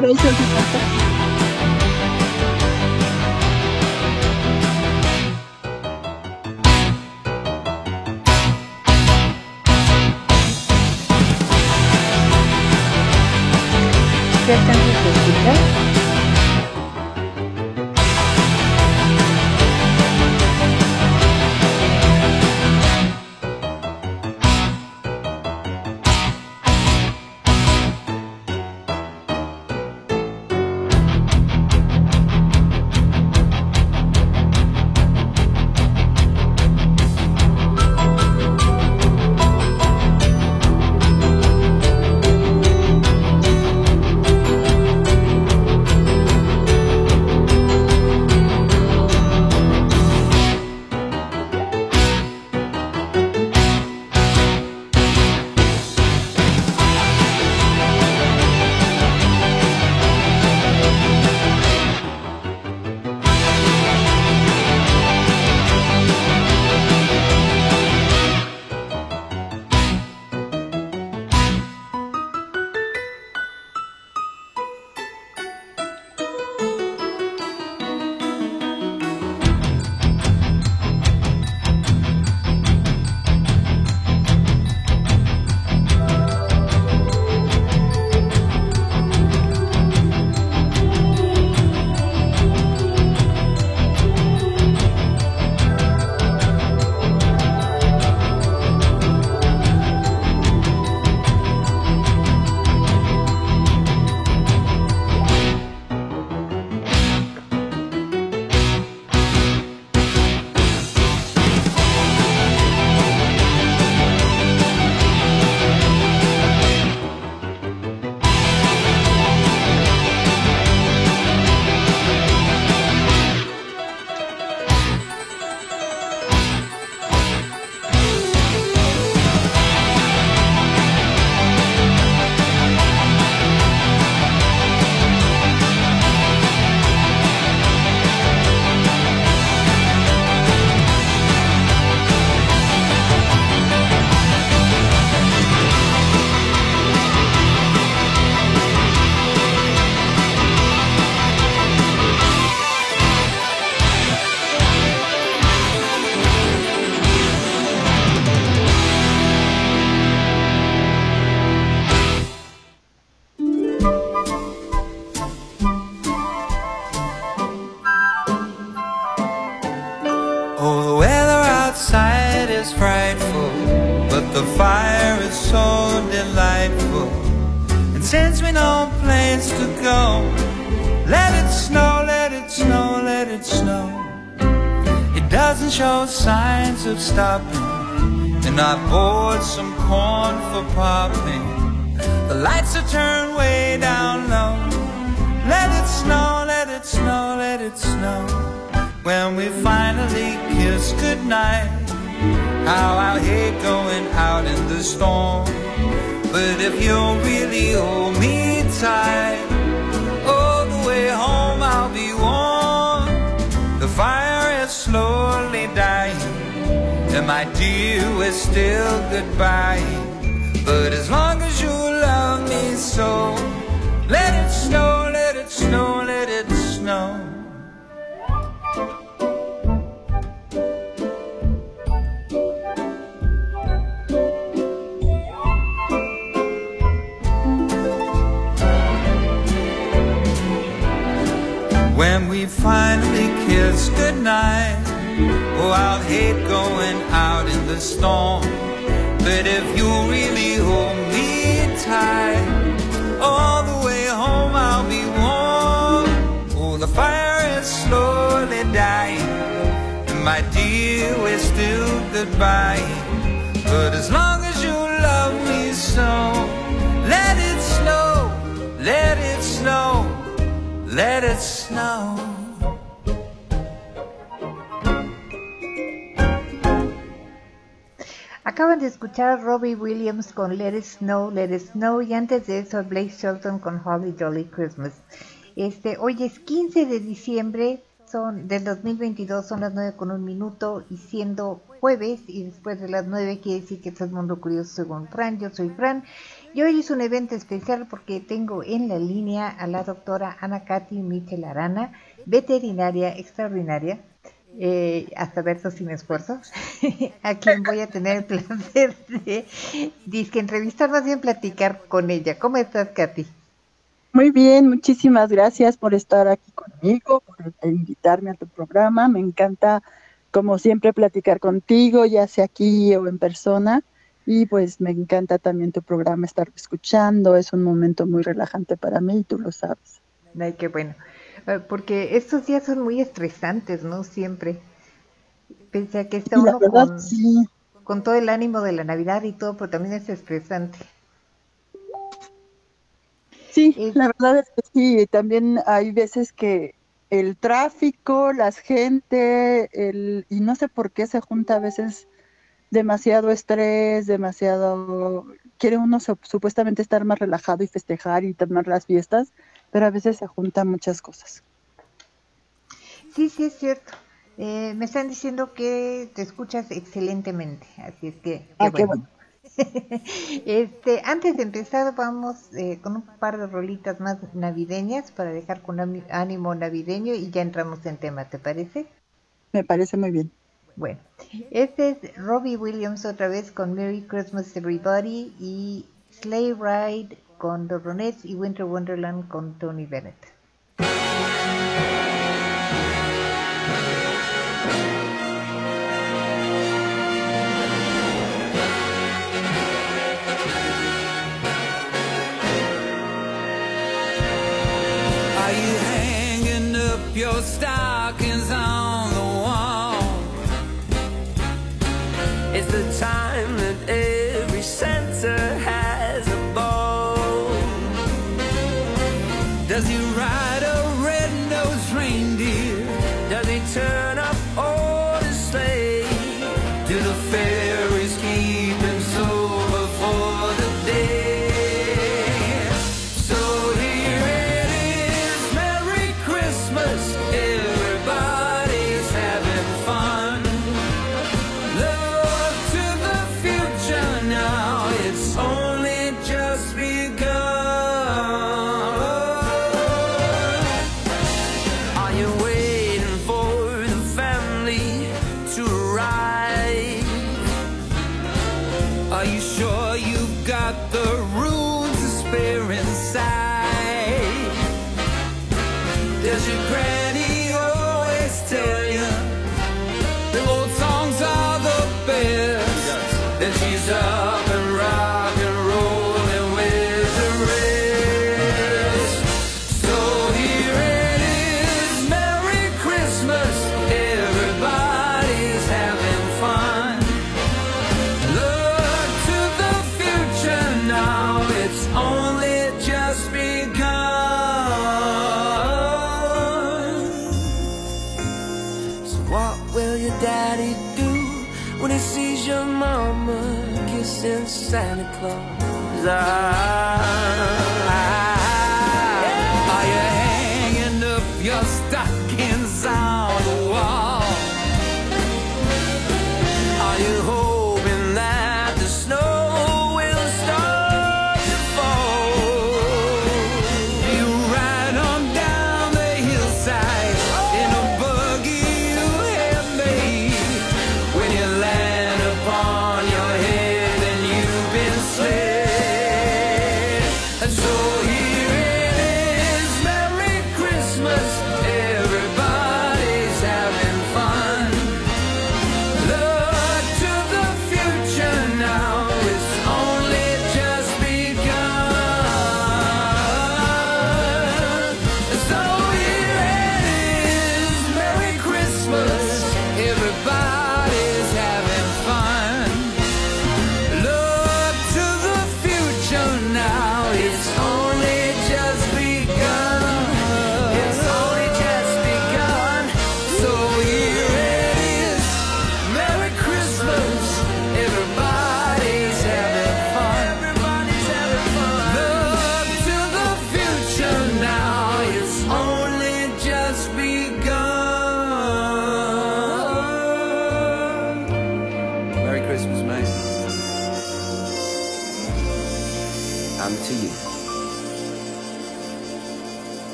Gracias. ¿Qué The fire is so delightful And sends me no place to go. Let it snow, let it snow, let it snow. It doesn't show signs of stopping. And I bought some corn for popping. The lights are turned way down low. Let it snow, let it snow, let it snow. When we finally kiss goodnight how I hate going out in the storm. But if you'll really hold me tight, all the way home I'll be warm. The fire is slowly dying, and my dear, we're still goodbye. But as long as you love me so. Acaban de escuchar a Robbie Williams con Let It Snow, Let It Snow y antes de eso a Blake Shelton con Holly Jolly Christmas. Este, hoy es 15 de diciembre son del 2022, son las 9 con un minuto y siendo jueves y después de las 9 quiere decir que todo el mundo curioso según Fran, yo soy Fran y hoy es un evento especial porque tengo en la línea a la doctora Ana Katy Michel Arana, veterinaria extraordinaria, eh, hasta verso sin esfuerzo, a quien voy a tener el placer de disque entrevistar, más bien platicar con ella. ¿Cómo estás, Katy? Muy bien, muchísimas gracias por estar aquí conmigo, por invitarme a tu programa. Me encanta, como siempre, platicar contigo, ya sea aquí o en persona. Y pues me encanta también tu programa, estar escuchando. Es un momento muy relajante para mí y tú lo sabes. Ay, qué bueno. Eh, porque estos días son muy estresantes, ¿no? Siempre. Pensé que está uno con, con todo el ánimo de la Navidad y todo, pero también es estresante. Sí, la verdad es que sí, también hay veces que el tráfico, la gente, el, y no sé por qué se junta a veces demasiado estrés, demasiado, quiere uno supuestamente estar más relajado y festejar y tomar las fiestas, pero a veces se juntan muchas cosas. Sí, sí, es cierto. Eh, me están diciendo que te escuchas excelentemente, así es que... ah, qué bueno. este, antes de empezar, vamos eh, con un par de rolitas más navideñas para dejar con ánimo navideño y ya entramos en tema, ¿te parece? Me parece muy bien. Bueno, este es Robbie Williams otra vez con Merry Christmas Everybody y Sleigh Ride con The Ronettes y Winter Wonderland con Tony Bennett. your stockings inside? Does your granny die.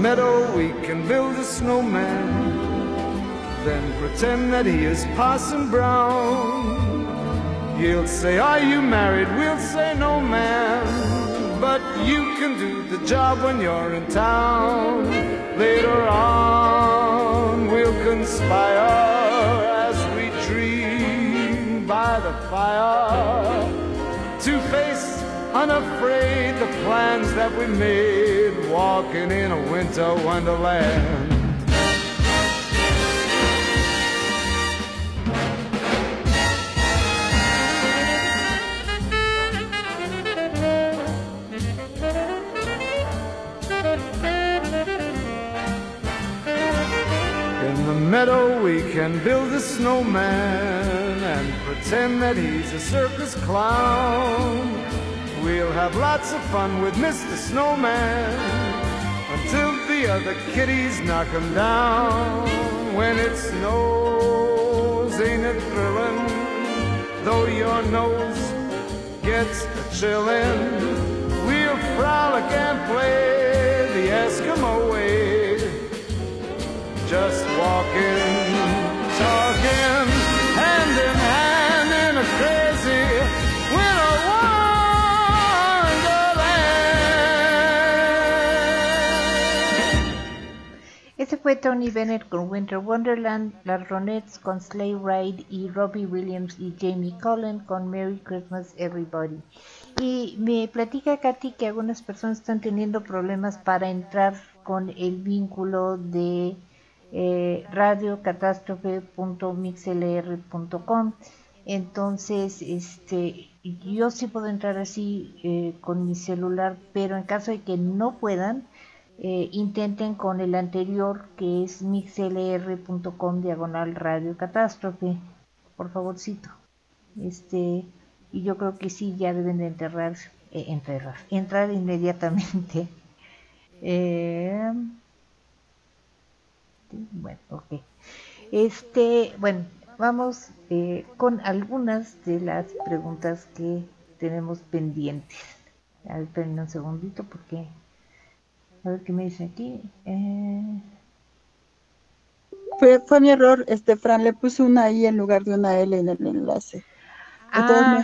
Meadow we can build a snowman, then pretend that he is Parson Brown. He'll say, Are you married? We'll say, No, ma'am. But you can do the job when you're in town. Later on, we'll conspire as we dream by the fire to face unafraid the plans that we made, walking in a winter wonderland. In the meadow we can build a snowman and pretend that he's a circus clown. We'll have lots of fun with Mr. Snowman the other kitties knock him down. When it snows, ain't it thrilling? Though your nose gets a chillin', we'll frolic and play the Eskimo way. Just walking, talking, fue Tony Bennett con Winter Wonderland, las Ronettes con Sleigh Ride y Robbie Williams y Jamie Cullen con Merry Christmas Everybody. Y me platica Katy que algunas personas están teniendo problemas para entrar con el vínculo de eh, radiocatástrofe.mixlr.com. Entonces, este, yo sí puedo entrar así eh, con mi celular, pero en caso de que no puedan, eh, intenten con el anterior que es mixlr.com diagonal radio catástrofe, por favorcito. Este, y yo creo que sí, ya deben de enterrar, eh, enterrar, entrar inmediatamente. Eh, bueno, ok. Este, bueno, vamos eh, con algunas de las preguntas que tenemos pendientes. A ver, un segundito porque a ver qué me dice aquí. Eh, Fue, fue mi error, este Fran, le puse una I en lugar de una L en el enlace. Ah,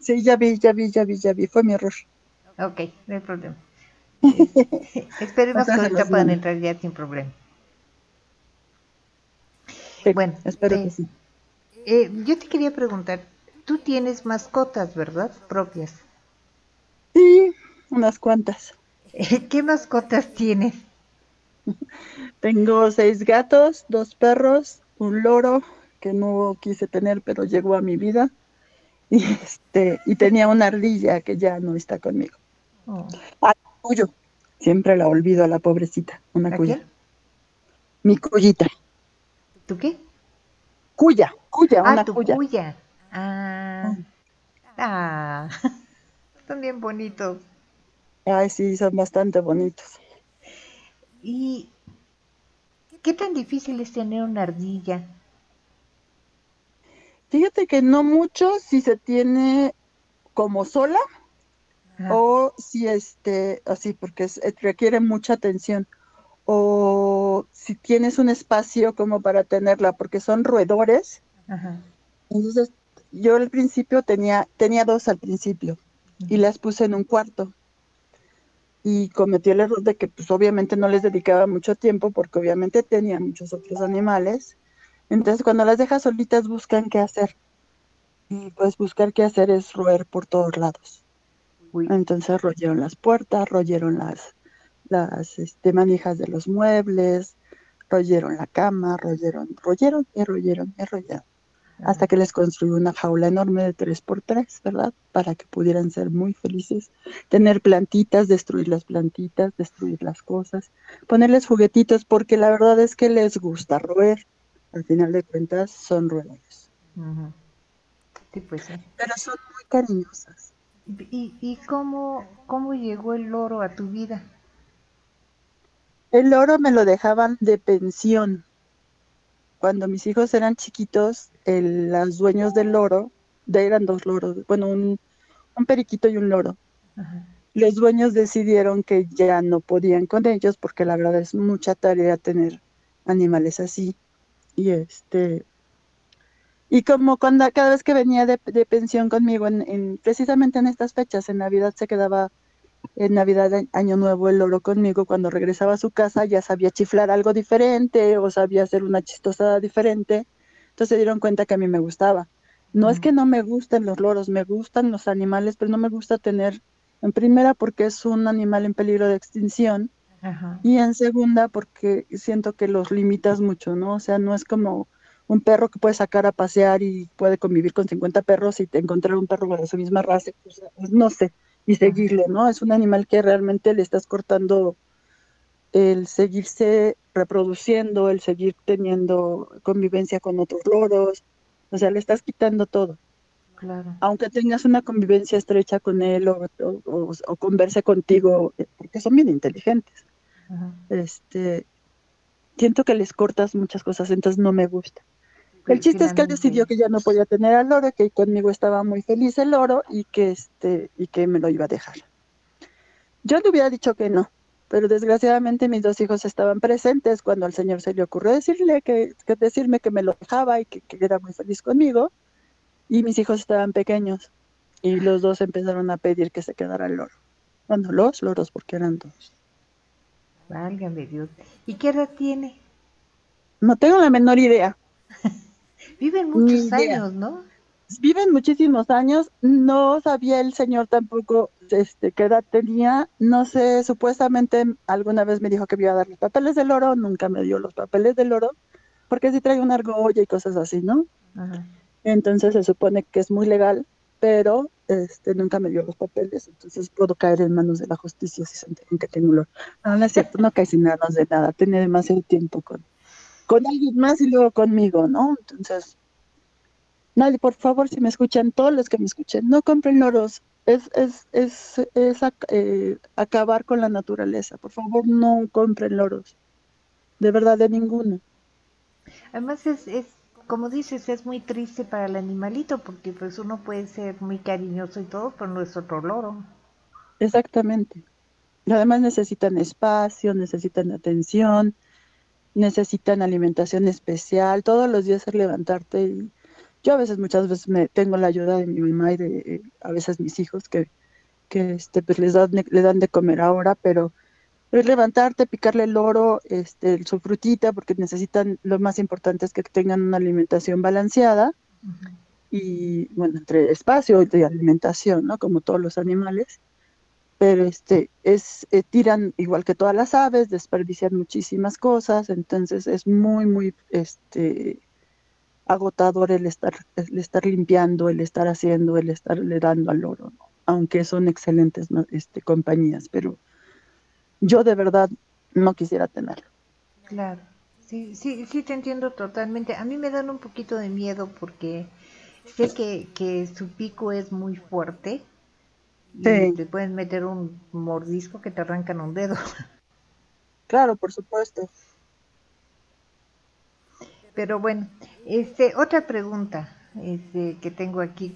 Sí, ya vi, ya vi, ya vi, ya vi, fue mi error. ok, no hay problema. Este, esperemos que ahorita puedan entrar ya sin problema. Sí, Bueno, espero eh, que sí. Eh, yo te quería preguntar, tú tienes mascotas, ¿verdad? Propias. Sí, unas cuantas. ¿Qué mascotas tienes? Tengo seis gatos, dos perros, un loro que no quise tener, pero llegó a mi vida. Y este, y tenía una ardilla que ya no está conmigo. Oh, Ah, cuyo. Siempre la olvido a la pobrecita, una ¿A cuya. Mi cuyita. ¿Tú qué? Cuya, cuya, Ah, una tu cuya. cuya. Ah, ah, son bien bonitos. Ay, sí, son bastante bonitos. ¿Y qué tan difícil es tener una ardilla? Fíjate que no mucho si se tiene como sola Ajá, o si este, así, porque es- eh, requiere mucha atención. O si tienes un espacio como para tenerla, porque son roedores. ajá, Entonces, yo al principio tenía, tenía dos al principio y las puse en un cuarto. Y cometí el error de que pues obviamente no les dedicaba mucho tiempo porque obviamente tenía muchos otros animales. Entonces cuando las dejas solitas buscan qué hacer. Y pues buscar qué hacer es roer por todos lados. uy, Entonces royeron las puertas, royeron las, las este, manijas de los muebles, royeron la cama, royeron, royeron y royeron y royeron hasta que les construí una jaula enorme de 3x3, ¿verdad? Para que pudieran ser muy felices, tener plantitas, destruir las plantitas, destruir las cosas, ponerles juguetitos, porque la verdad es que les gusta roer. Al final de cuentas son roedores. Sí, pues sí. pero son muy cariñosas. ¿Y, y cómo, cómo llegó el loro a tu vida? El oro me lo dejaban de pensión. Cuando mis hijos eran chiquitos, el- los dueños del loro, de eran dos loros, bueno, un, un periquito y un loro. Ajá, los dueños decidieron que ya no podían con ellos porque la verdad es mucha tarea tener animales así. Y este y como cuando cada vez que venía de, de pensión conmigo en, en- precisamente en estas fechas, en Navidad se quedaba en Navidad, Año Nuevo, el loro conmigo, cuando regresaba a su casa ya sabía chiflar algo diferente o sabía hacer una chistosada diferente. Entonces se dieron cuenta que a mí me gustaba. No es que no me gusten los loros, me gustan los animales, pero no me gusta tener, en primera porque es un animal en peligro de extinción y en segunda porque siento que los limitas mucho, ¿no? O sea, no es como un perro que puede sacar a pasear y puede convivir con 50 perros y te encontrar un perro de su misma raza, pues, no sé, y seguirle, ¿no? Es un animal que realmente le estás cortando el seguirse reproduciendo, el seguir teniendo convivencia con otros loros, o sea, le estás quitando todo. claro. Aunque tengas una convivencia estrecha con él o, o- o- o converse contigo, eh, porque son bien inteligentes, Ajá. este, siento que les cortas muchas cosas, entonces no me gusta. El chiste es que él decidió que ya no podía tener al loro, que conmigo estaba muy feliz el loro y que este y que me lo iba a dejar. Yo le hubiera dicho que no, pero desgraciadamente mis dos hijos estaban presentes cuando al señor se le ocurrió decirle que, decirme que me lo dejaba y que, que, era muy feliz conmigo y mis hijos estaban pequeños y los dos empezaron a pedir que se quedara el loro. Bueno, los loros porque eran dos. Válgame Dios. ¿Y qué edad tiene? No tengo la menor idea. Viven muchos años, ¿no? Viven muchísimos años. No sabía el señor tampoco este, qué edad tenía. No sé, supuestamente alguna vez me dijo que me iba a dar los papeles del oro. Nunca me dio los papeles del oro. Porque sí trae una argolla y cosas así, ¿no? Entonces se supone que es muy legal, pero este, nunca me dio los papeles, entonces puedo caer en manos de la justicia si se enteran que tengo oro. No, no es cierto, no cae sin nada de nada, tenía demasiado tiempo con, con alguien más y luego conmigo, ¿no? Entonces, nadie, por favor, si me escuchan, todos los que me escuchen, no compren loros. Es, es, es, es eh, acabar con la naturaleza. Por favor, no compren loros. De verdad, de ninguno. Además, es, es, como dices, es muy triste para el animalito, porque pues uno puede ser muy cariñoso y todo, pero no es otro loro. Exactamente. Además necesitan espacio, necesitan atención, necesitan alimentación especial, todos los días es levantarte y yo a veces, muchas veces me tengo la ayuda de mi mamá y de a veces mis hijos que, que este, pues les dan, le dan de comer ahora, pero es levantarte, picarle el oro, este, su frutita, porque necesitan, lo más importante es que tengan una alimentación balanceada y, bueno, entre espacio y alimentación, ¿no? Como todos los animales pero este es eh, tiran igual que todas las aves, desperdician muchísimas cosas, entonces es muy muy este agotador el estar el estar limpiando, el estar haciendo, el estarle dando al oro, aunque son excelentes este, compañías, pero yo de verdad no quisiera tenerlo. Claro, sí, sí, sí te entiendo totalmente. A mí me dan un poquito de miedo porque sé que, que su pico es muy fuerte te pueden meter un mordisco que te arrancan un dedo. Claro, por supuesto. Pero bueno, este, otra pregunta este, que tengo aquí,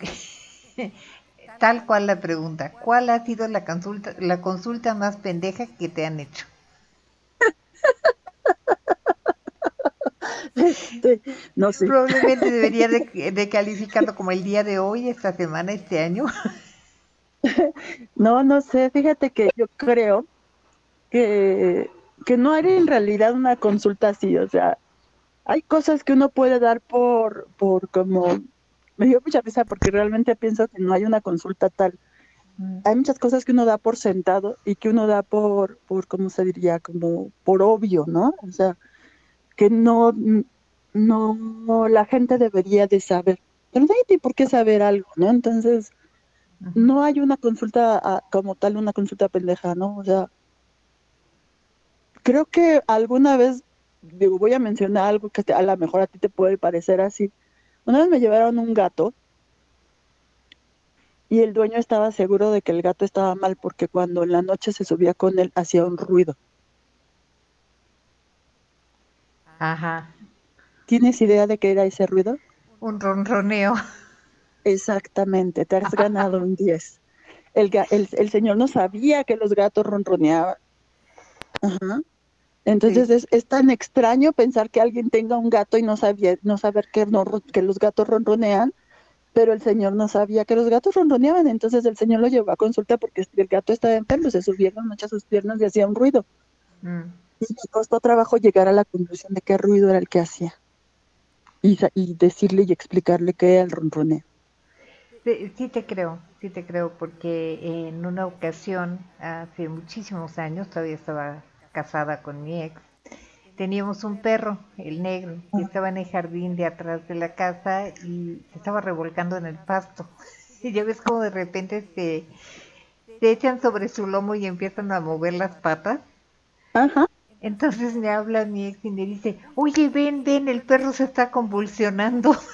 tal cual la pregunta, ¿cuál ha sido la consulta, la consulta más pendeja que te han hecho? Este, no sé. Probablemente debería de, de calificarlo como el día de hoy, esta semana, este año. No, no sé, fíjate que yo creo que, que no hay en realidad una consulta así, o sea, hay cosas que uno puede dar por, por como, me dio mucha risa porque realmente pienso que no hay una consulta tal. Hay muchas cosas que uno da por sentado y que uno da por, por, ¿cómo se diría? Como por obvio, ¿no? O sea, que no, no, la gente debería de saber. Pero no hay por qué saber algo, ¿no? Entonces, no hay una consulta ah, como tal, una consulta pendeja, ¿no? O sea, creo que alguna vez, digo, voy a mencionar algo que a lo mejor a ti te puede parecer así. Una vez me llevaron un gato y el dueño estaba seguro de que el gato estaba mal porque cuando en la noche se subía con él hacía un ruido. Ajá. ¿Tienes idea de qué era ese ruido? Un ronroneo. Exactamente, te has ganado un 10. El, el, señor no sabía que los gatos ronroneaban. Ajá. Entonces es, tan extraño pensar que alguien tenga un gato y no sabía, no saber que, no, que los gatos ronronean, pero el señor no sabía que los gatos ronroneaban, entonces el señor lo llevó a consulta porque el gato estaba enfermo, se subieron muchas sus piernas y hacía un ruido. Mm. Y me costó trabajo llegar a la conclusión de qué ruido era el que hacía. Y, y decirle y explicarle qué era el ronroneo. Sí, te creo, sí te creo, porque en una ocasión, hace muchísimos años, todavía estaba casada con mi ex, teníamos un perro, el negro, que estaba en el jardín de atrás de la casa y se estaba revolcando en el pasto. Y ya ves como de repente se, se echan sobre su lomo y empiezan a mover las patas. Ajá. Entonces me habla mi ex y me dice, oye, ven, ven, el perro se está convulsionando.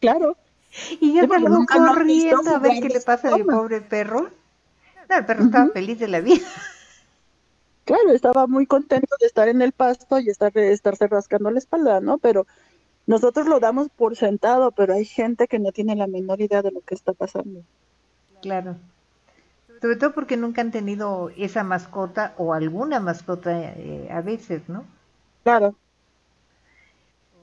Claro. Y yo salgo corriendo a ver qué le pasa al pobre perro. No, el perro estaba feliz de la vida. Claro, estaba muy contento de estar en el pasto y estar, estarse rascando la espalda, ¿no? Pero nosotros lo damos por sentado, pero hay gente que no tiene la menor idea de lo que está pasando. Claro. Sobre todo porque nunca han tenido esa mascota o alguna mascota eh, a veces, ¿no? Claro.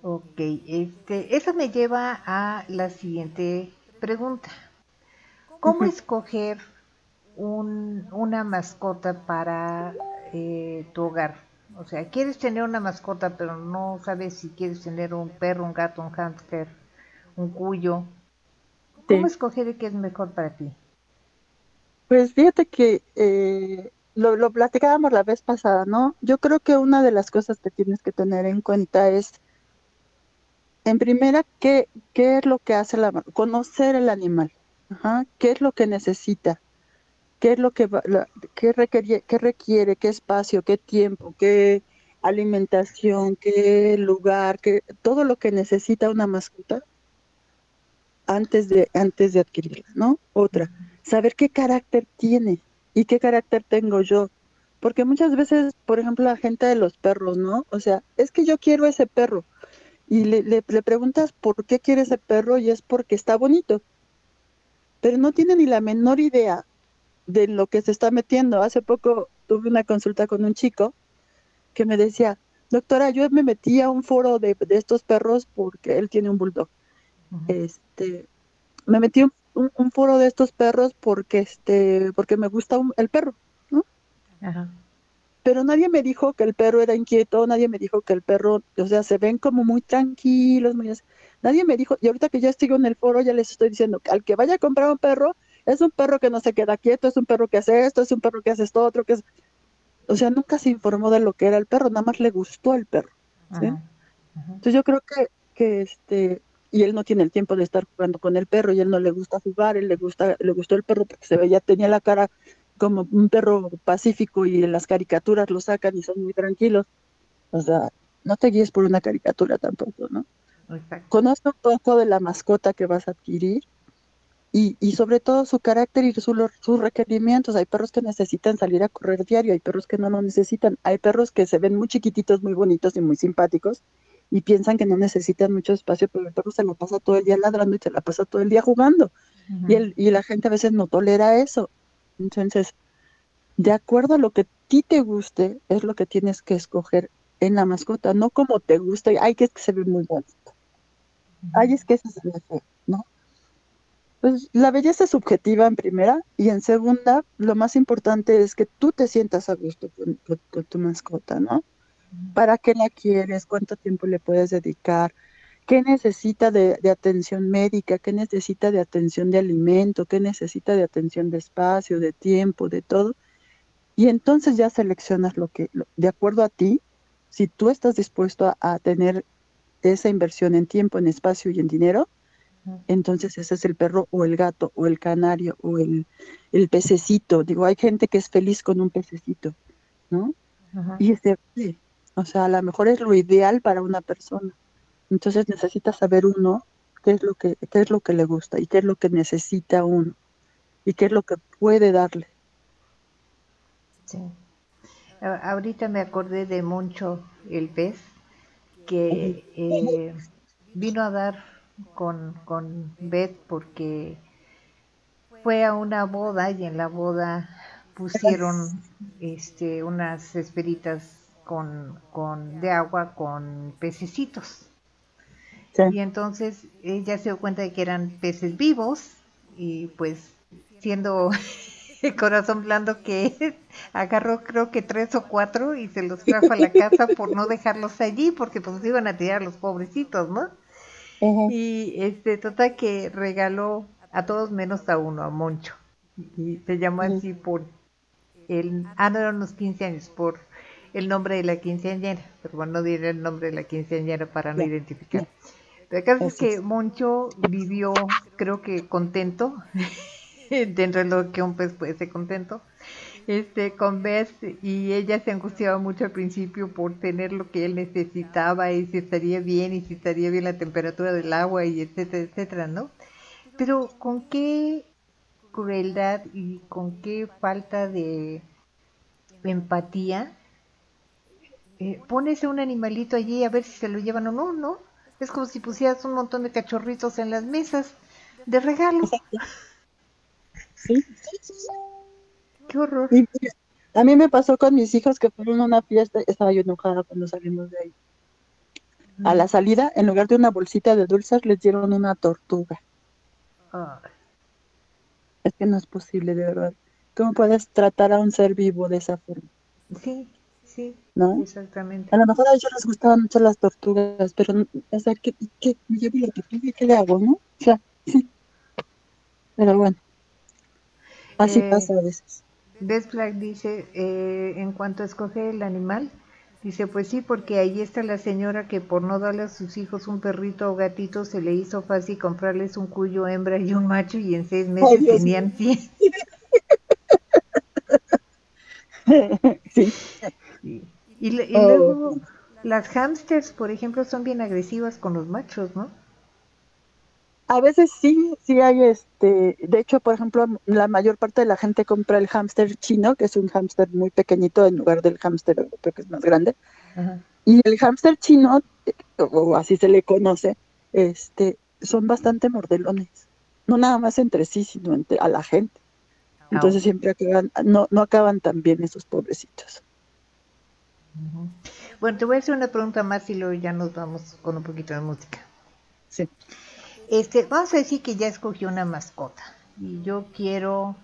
Ok, este, eso me lleva a la siguiente pregunta. ¿Cómo escoger un, una mascota para eh, tu hogar? O sea, quieres tener una mascota, pero no sabes si quieres tener un perro, un gato, un hámster, un cuyo. ¿Cómo escoger qué es mejor para ti? Pues fíjate que eh, lo, lo platicábamos la vez pasada, ¿no? Yo creo que una de las cosas que tienes que tener en cuenta es, en primera, qué, qué es lo que hace la conocer el animal, Ajá, qué es lo que necesita, qué es lo que, qué, requiere, qué requiere, qué espacio, qué tiempo, qué alimentación, qué lugar, qué, todo lo que necesita una mascota antes de, antes de adquirirla, ¿no? Otra, saber qué carácter tiene y qué carácter tengo yo. Porque muchas veces, por ejemplo, la gente de los perros, ¿no? O sea, es que yo quiero ese perro. Y le, le, le preguntas por qué quiere ese perro y es porque está bonito. Pero no tiene ni la menor idea de lo que se está metiendo. Hace poco tuve una consulta con un chico que me decía, doctora, yo me metí a un foro de, de estos perros porque él tiene un bulldog. Uh -huh. Este, me metí un, un, un, foro de estos perros porque este, porque me gusta un, el perro, ¿no? Ajá. Pero nadie me dijo que el perro era inquieto, nadie me dijo que el perro, o sea, se ven como muy tranquilos, muy Nadie me dijo, y ahorita que ya estoy en el foro ya les estoy diciendo, al que vaya a comprar un perro, es un perro que no se queda quieto, es un perro que hace esto, es un perro que hace esto otro, que es... O sea, nunca se informó de lo que era el perro, nada más le gustó el perro. ¿sí? Ajá. Ajá. Entonces yo creo que, que este, y él no tiene el tiempo de estar jugando con el perro y él no le gusta jugar, él le gusta, le gustó el perro porque se veía, tenía la cara como un perro pacífico y en las caricaturas lo sacan y son muy tranquilos. O sea, no te guíes por una caricatura tampoco, ¿no? Exacto. Conoce un poco de la mascota que vas a adquirir y, y sobre todo su carácter y su, sus requerimientos. Hay perros que necesitan salir a correr diario, hay perros que no lo necesitan, hay perros que se ven muy chiquititos, muy bonitos y muy simpáticos y piensan que no necesitan mucho espacio, pero el perro se lo pasa todo el día ladrando y se la pasa todo el día jugando. Uh -huh. y, el, y la gente a veces no tolera eso. Entonces, de acuerdo a lo que a ti te guste, es lo que tienes que escoger en la mascota, no como te gusta, ay, que es que se ve muy bonito. Ay, es que eso se ve feo, ¿no? Pues la belleza es subjetiva en primera y en segunda, lo más importante es que tú te sientas a gusto con, con, con tu mascota, ¿no? ¿Para qué la quieres? ¿Cuánto tiempo le puedes dedicar? ¿Qué necesita de, de, atención médica? ¿Qué necesita de atención de alimento? ¿Qué necesita de atención de espacio, de tiempo, de todo? Y entonces ya seleccionas lo que, de acuerdo a ti, si tú estás dispuesto a, a tener esa inversión en tiempo, en espacio y en dinero, entonces ese es el perro o el gato o el canario o el, el pececito. Digo, hay gente que es feliz con un pececito, ¿no? Ajá. Y este, o sea, a lo mejor es lo ideal para una persona. Entonces necesita saber uno qué es lo que qué es lo que le gusta y qué es lo que necesita uno y qué es lo que puede darle. Sí. Ahorita me acordé de Moncho el pez que eh, vino a dar con, con Beth porque fue a una boda y en la boda pusieron este unas esferitas con, con de agua con pececitos. Sí. Y entonces ella se dio cuenta de que eran peces vivos y pues siendo el corazón blando que es, agarró creo que tres o cuatro y se los trajo a la casa por no dejarlos allí porque pues iban a tirar los pobrecitos, ¿no? Uh -huh. Y este total que regaló a todos menos a uno, a Moncho. Y se llamó uh -huh. así por el, ah, no eran unos 15 años, por el nombre de la quinceañera, pero bueno, no diré el nombre de la quinceañera para no identificar. El caso es que Moncho vivió, creo que contento, dentro de lo que un pez puede ser contento, este, con Beth, y ella se angustiaba mucho al principio por tener lo que él necesitaba y si estaría bien y si estaría bien la temperatura del agua y etcétera, etcétera, ¿no? Pero con qué crueldad y con qué falta de empatía eh, pones un animalito allí a ver si se lo llevan o no, ¿no? Es como si pusieras un montón de cachorritos en las mesas de regalo. Sí, sí, sí. Qué horror. Y, a mí me pasó con mis hijos que fueron a una fiesta, estaba yo enojada cuando salimos de ahí. A la salida, en lugar de una bolsita de dulces, les dieron una tortuga. Ay, Es que no es posible, de verdad. ¿Cómo puedes tratar a un ser vivo de esa forma? sí, sí, ¿No? exactamente. A lo mejor a ellos les gustaban mucho las tortugas, pero, o sea, ¿qué, qué? Me llevo la tortuga y ¿qué le hago, no? O sea, sí. Pero bueno, así Eh, pasa a veces. Best Black dice, eh, en cuanto a escoger el animal, dice, pues sí, porque ahí está la señora que por no darle a sus hijos un perrito o gatito se le hizo fácil comprarles un cuyo hembra y un macho y en seis meses Dios tenían 100. sí. Y, y le- y Oh. luego las hamsters, por ejemplo, son bien agresivas con los machos, ¿no? A veces sí, sí hay este, de hecho, por ejemplo, la mayor parte de la gente compra el hámster chino, que es un hámster muy pequeñito en lugar del hámster europeo que es más grande. Ajá. Y el hámster chino, o así se le conoce, este, son bastante mordelones. No nada más entre sí, sino entre a la gente. Entonces siempre acaban, no, no acaban tan bien esos pobrecitos. Bueno, te voy a hacer una pregunta más y luego ya nos vamos con un poquito de música. Sí. Este, vamos a decir que ya escogí una mascota y yo quiero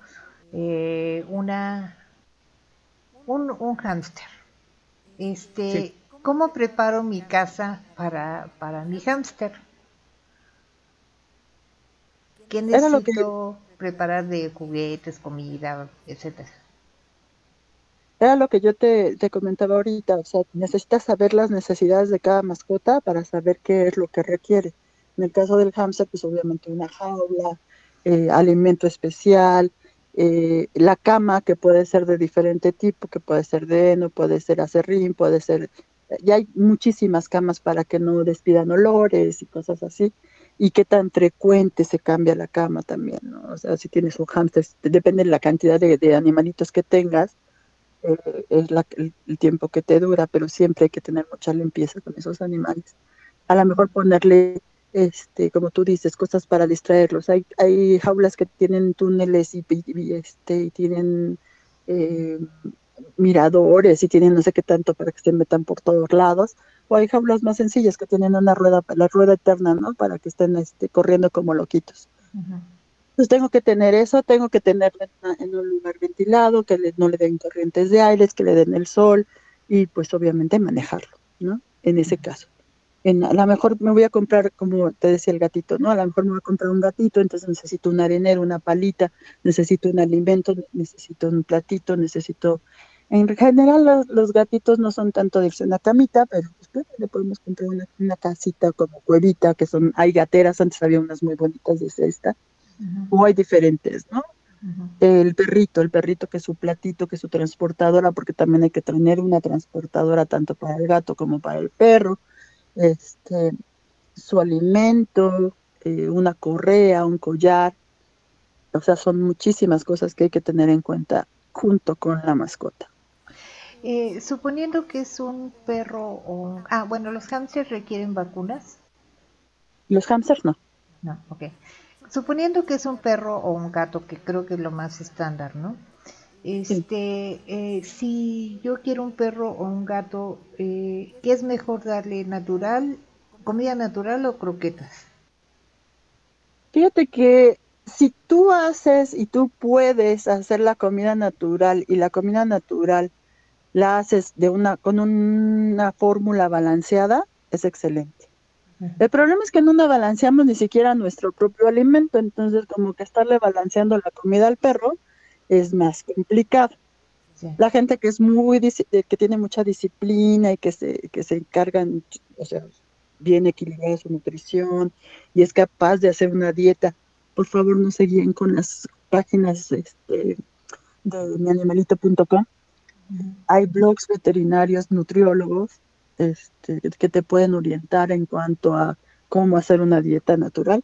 eh, una un, un hámster. Este, Sí. ¿cómo preparo mi casa para, para mi hámster? ¿Qué que- necesito preparar de juguetes, comida, etcétera? Era lo que yo te, te comentaba ahorita, o sea, necesitas saber las necesidades de cada mascota para saber qué es lo que requiere. En el caso del hámster, pues obviamente una jaula, eh, alimento especial, eh, la cama que puede ser de diferente tipo, que puede ser de heno, puede ser acerrín, puede ser, ya hay muchísimas camas para que no despidan olores y cosas así. Y qué tan frecuente se cambia la cama también, ¿no? O sea, si tienes un hámster, depende de la cantidad de, de animalitos que tengas, eh, es la- el, el tiempo que te dura, pero siempre hay que tener mucha limpieza con esos animales. A lo mejor ponerle, este, como tú dices, cosas para distraerlos. Hay, hay jaulas que tienen túneles y, este, y tienen eh, miradores y tienen no sé qué tanto para que se metan por todos lados. O hay jaulas más sencillas que tienen una rueda, la rueda eterna, ¿no? Para que estén este, corriendo como loquitos. Pues tengo que tener eso, tengo que tenerlo en, un lugar ventilado, que le- no le den corrientes de aires, que le den el sol y pues obviamente manejarlo, ¿no? En ese caso. En, a lo mejor me voy a comprar, como te decía el gatito, ¿no? A lo mejor me voy a comprar un gatito, entonces necesito un arenero, una palita, necesito un alimento, necesito un platito, necesito... En general los, los gatitos no son tanto de una camita, pero pues, claro, le podemos comprar una, una casita como cuevita, que son, hay gateras, antes había unas muy bonitas de cesta, O hay diferentes, ¿no? El perrito, el perrito que es su platito, que es su transportadora, porque también hay que tener una transportadora tanto para el gato como para el perro, este, su alimento, eh, una correa, un collar, o sea, son muchísimas cosas que hay que tener en cuenta junto con la mascota. Eh, suponiendo que es un perro o. Ah, bueno, los hamsters requieren vacunas. Los hamsters no. No, ok. Suponiendo que es un perro o un gato, que creo que es lo más estándar, ¿no? Este, eh, si yo quiero un perro o un gato, eh, ¿qué es mejor darle natural, comida natural o croquetas? Fíjate que si tú haces y tú puedes hacer la comida natural y la comida natural la haces de una con una fórmula balanceada, es excelente. El problema es que no nos balanceamos ni siquiera nuestro propio alimento, entonces como que estarle balanceando la comida al perro es más complicado. Sí. La gente que es muy que tiene mucha disciplina y que se que se encargan, o sea, bien equilibrada su nutrición y es capaz de hacer una dieta, por favor no se guíen con las páginas este, de mianimalito.com. Hay blogs veterinarios, nutriólogos, este, que te pueden orientar en cuanto a cómo hacer una dieta natural.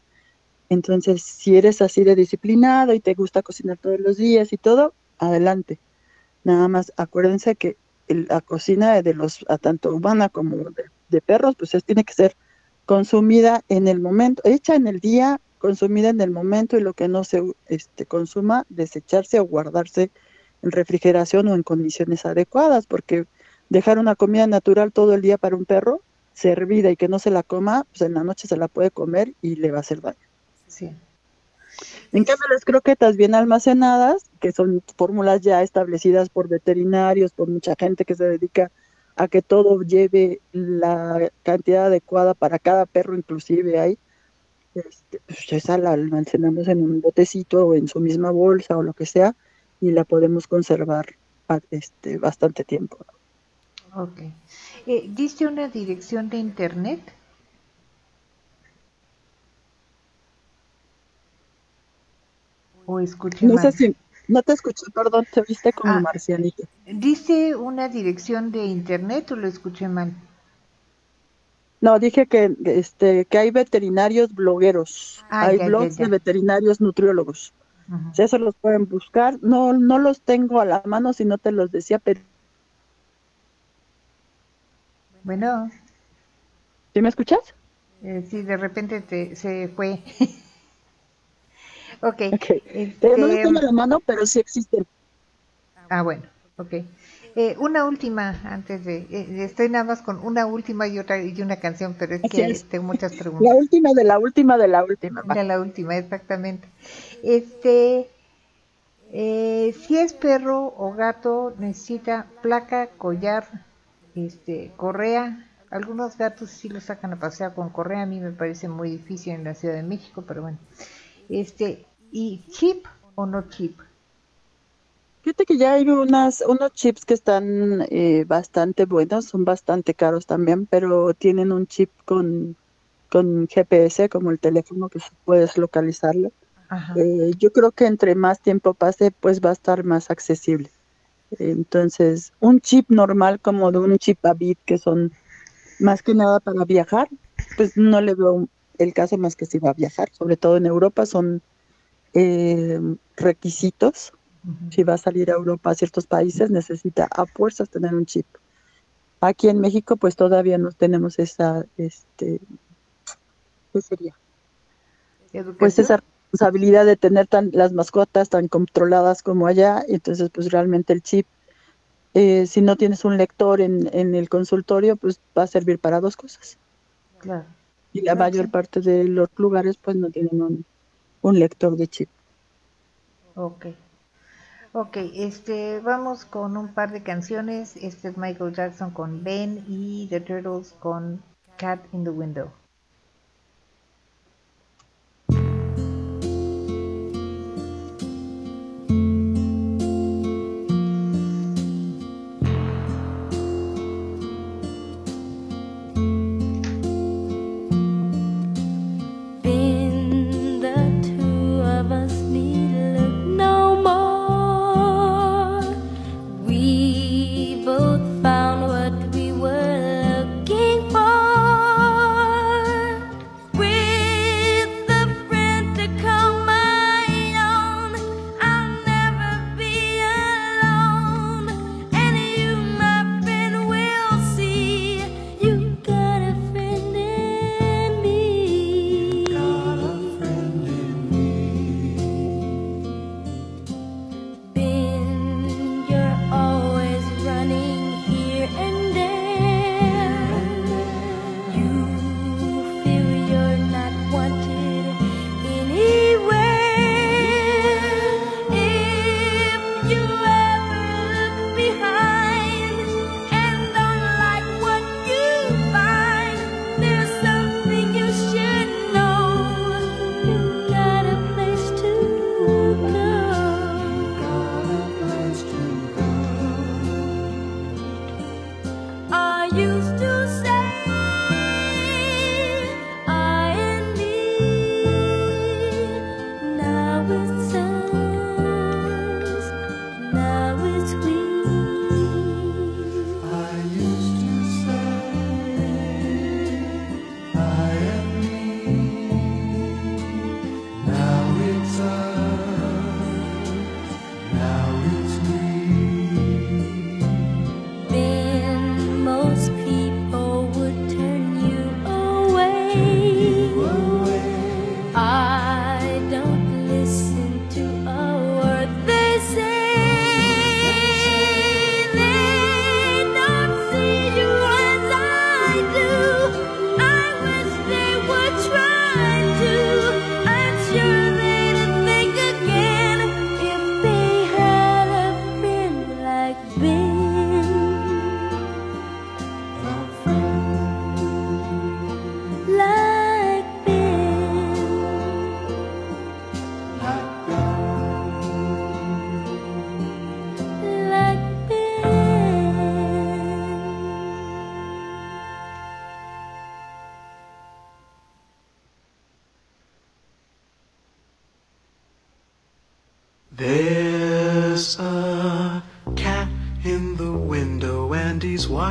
Entonces, si eres así de disciplinado y te gusta cocinar todos los días y todo, adelante. Nada más acuérdense que la cocina de los, tanto humana como de, perros, pues es, tiene que ser consumida en el momento, hecha en el día, consumida en el momento y lo que no se este, consuma, desecharse o guardarse en refrigeración o en condiciones adecuadas, porque dejar una comida natural todo el día para un perro, servida y que no se la coma, pues en la noche se la puede comer y le va a hacer daño. Sí. En cambio, las croquetas bien almacenadas, que son fórmulas ya establecidas por veterinarios, por mucha gente que se dedica a que todo lleve la cantidad adecuada para cada perro, inclusive hay, este, pues esa la almacenamos en un botecito o en su misma bolsa o lo que sea y la podemos conservar este, bastante tiempo. Ok. Eh, ¿Diste una dirección de internet? ¿O escuché no mal? sé si, no te escuché, perdón, te viste como Ah. marcianito. ¿Dice una dirección de internet o lo escuché mal? No, dije que, este, que hay veterinarios blogueros, Ah, hay ya, blogs ya. de veterinarios nutriólogos. Ujú. Si eso los pueden buscar, no, no los tengo a la mano si no te los decía, pero Bueno, ¿sí me escuchas? eh, sí, de repente te, se fue. ok. Ok. Pero no los este, tengo a la mano, pero sí existen. ah, bueno, ok. Eh, una última, antes de... eh, estoy nada más con una última y otra y una canción, pero es Así que es. tengo muchas La preguntas. última de la última de la última. la última, exactamente. Este, eh, si es perro o gato, necesita placa, collar, este, correa. Algunos gatos sí los sacan a pasear con correa, a mí me parece muy difícil en la Ciudad de México, pero bueno. Este, ¿y chip o no chip? Fíjate que ya hay unas, unos chips que están eh, bastante buenos, son bastante caros también, pero tienen un chip con, con GPS, como el teléfono que puedes localizarlo. Ajá. Eh, yo creo que entre más tiempo pase, pues va a estar más accesible. Entonces, un chip normal como de un chip Avid, que son más que nada para viajar, pues no le veo el caso más que si va a viajar, sobre todo en Europa son eh, requisitos. Si va a salir a Europa a ciertos países, necesita a fuerzas tener un chip. Aquí en México, pues todavía no tenemos esa, este, ¿qué sería? Pues esa responsabilidad de tener tan, las mascotas tan controladas como allá, entonces pues realmente el chip, eh, si no tienes un lector en, en el consultorio, pues va a servir para dos cosas. Claro. Y la Claro, mayor sí. parte de los lugares pues no tienen un, un lector de chip. Ok. Ok, este, vamos con un par de canciones. Este es Michael Jackson con Ben y The Turtles con Cat in the Window.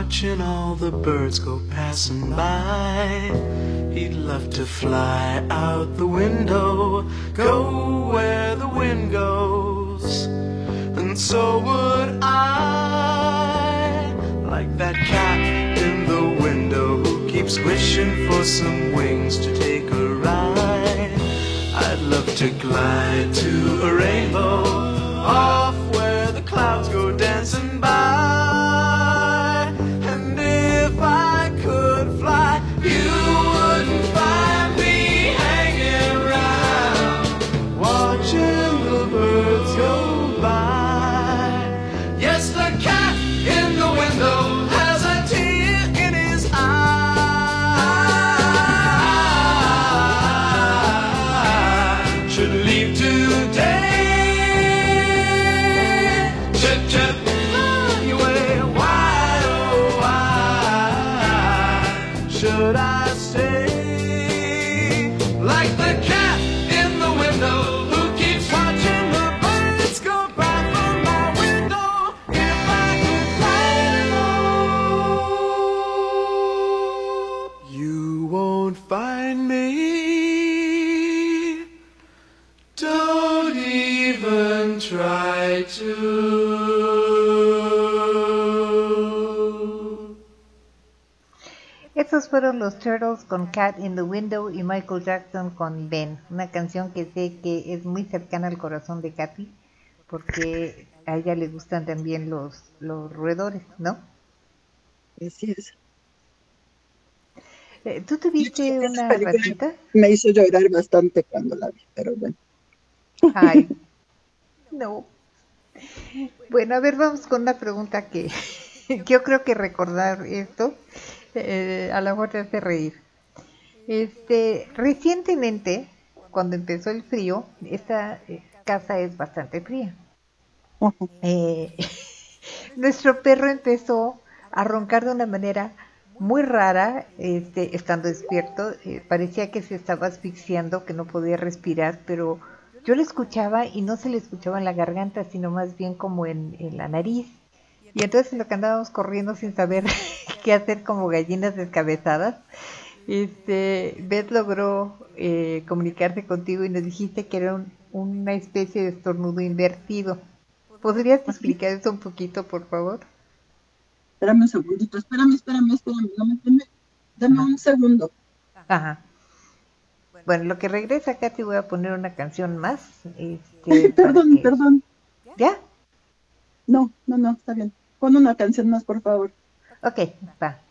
Watching all the birds go passing by. He'd love to fly los Turtles con Cat in the Window y Michael Jackson con Ben, una canción que sé que es muy cercana al corazón de Katy porque a ella le gustan también los, los roedores, ¿no? Así es. Eh, ¿Tú tuviste una ratita? Me hizo llorar bastante cuando la vi, pero bueno. Ay, no. Bueno, a ver, vamos con una pregunta que yo creo que recordar esto eh, a la mejor te hace reír. Este, recientemente, cuando empezó el frío, esta eh, casa es bastante fría. Eh, nuestro perro empezó a roncar de una manera muy rara, este, estando despierto. eh, parecía que se estaba asfixiando, que no podía respirar, pero yo lo escuchaba y no se le escuchaba en la garganta, sino más bien como en, en la nariz. Y entonces en lo que andábamos corriendo sin saber qué hacer como gallinas descabezadas, este, Beth logró eh, comunicarse contigo y nos dijiste que era un- una especie de estornudo invertido. ¿Podrías explicar eso un poquito, por favor? Espérame un segundito, espérame, espérame, espérame, no me dame, dame un segundo. Ajá. Bueno, lo que regresa acá te voy a poner una canción más. este, perdón, que- perdón. ¿Ya? No, no, no, está bien. Pon una canción más, por favor. Ok, va.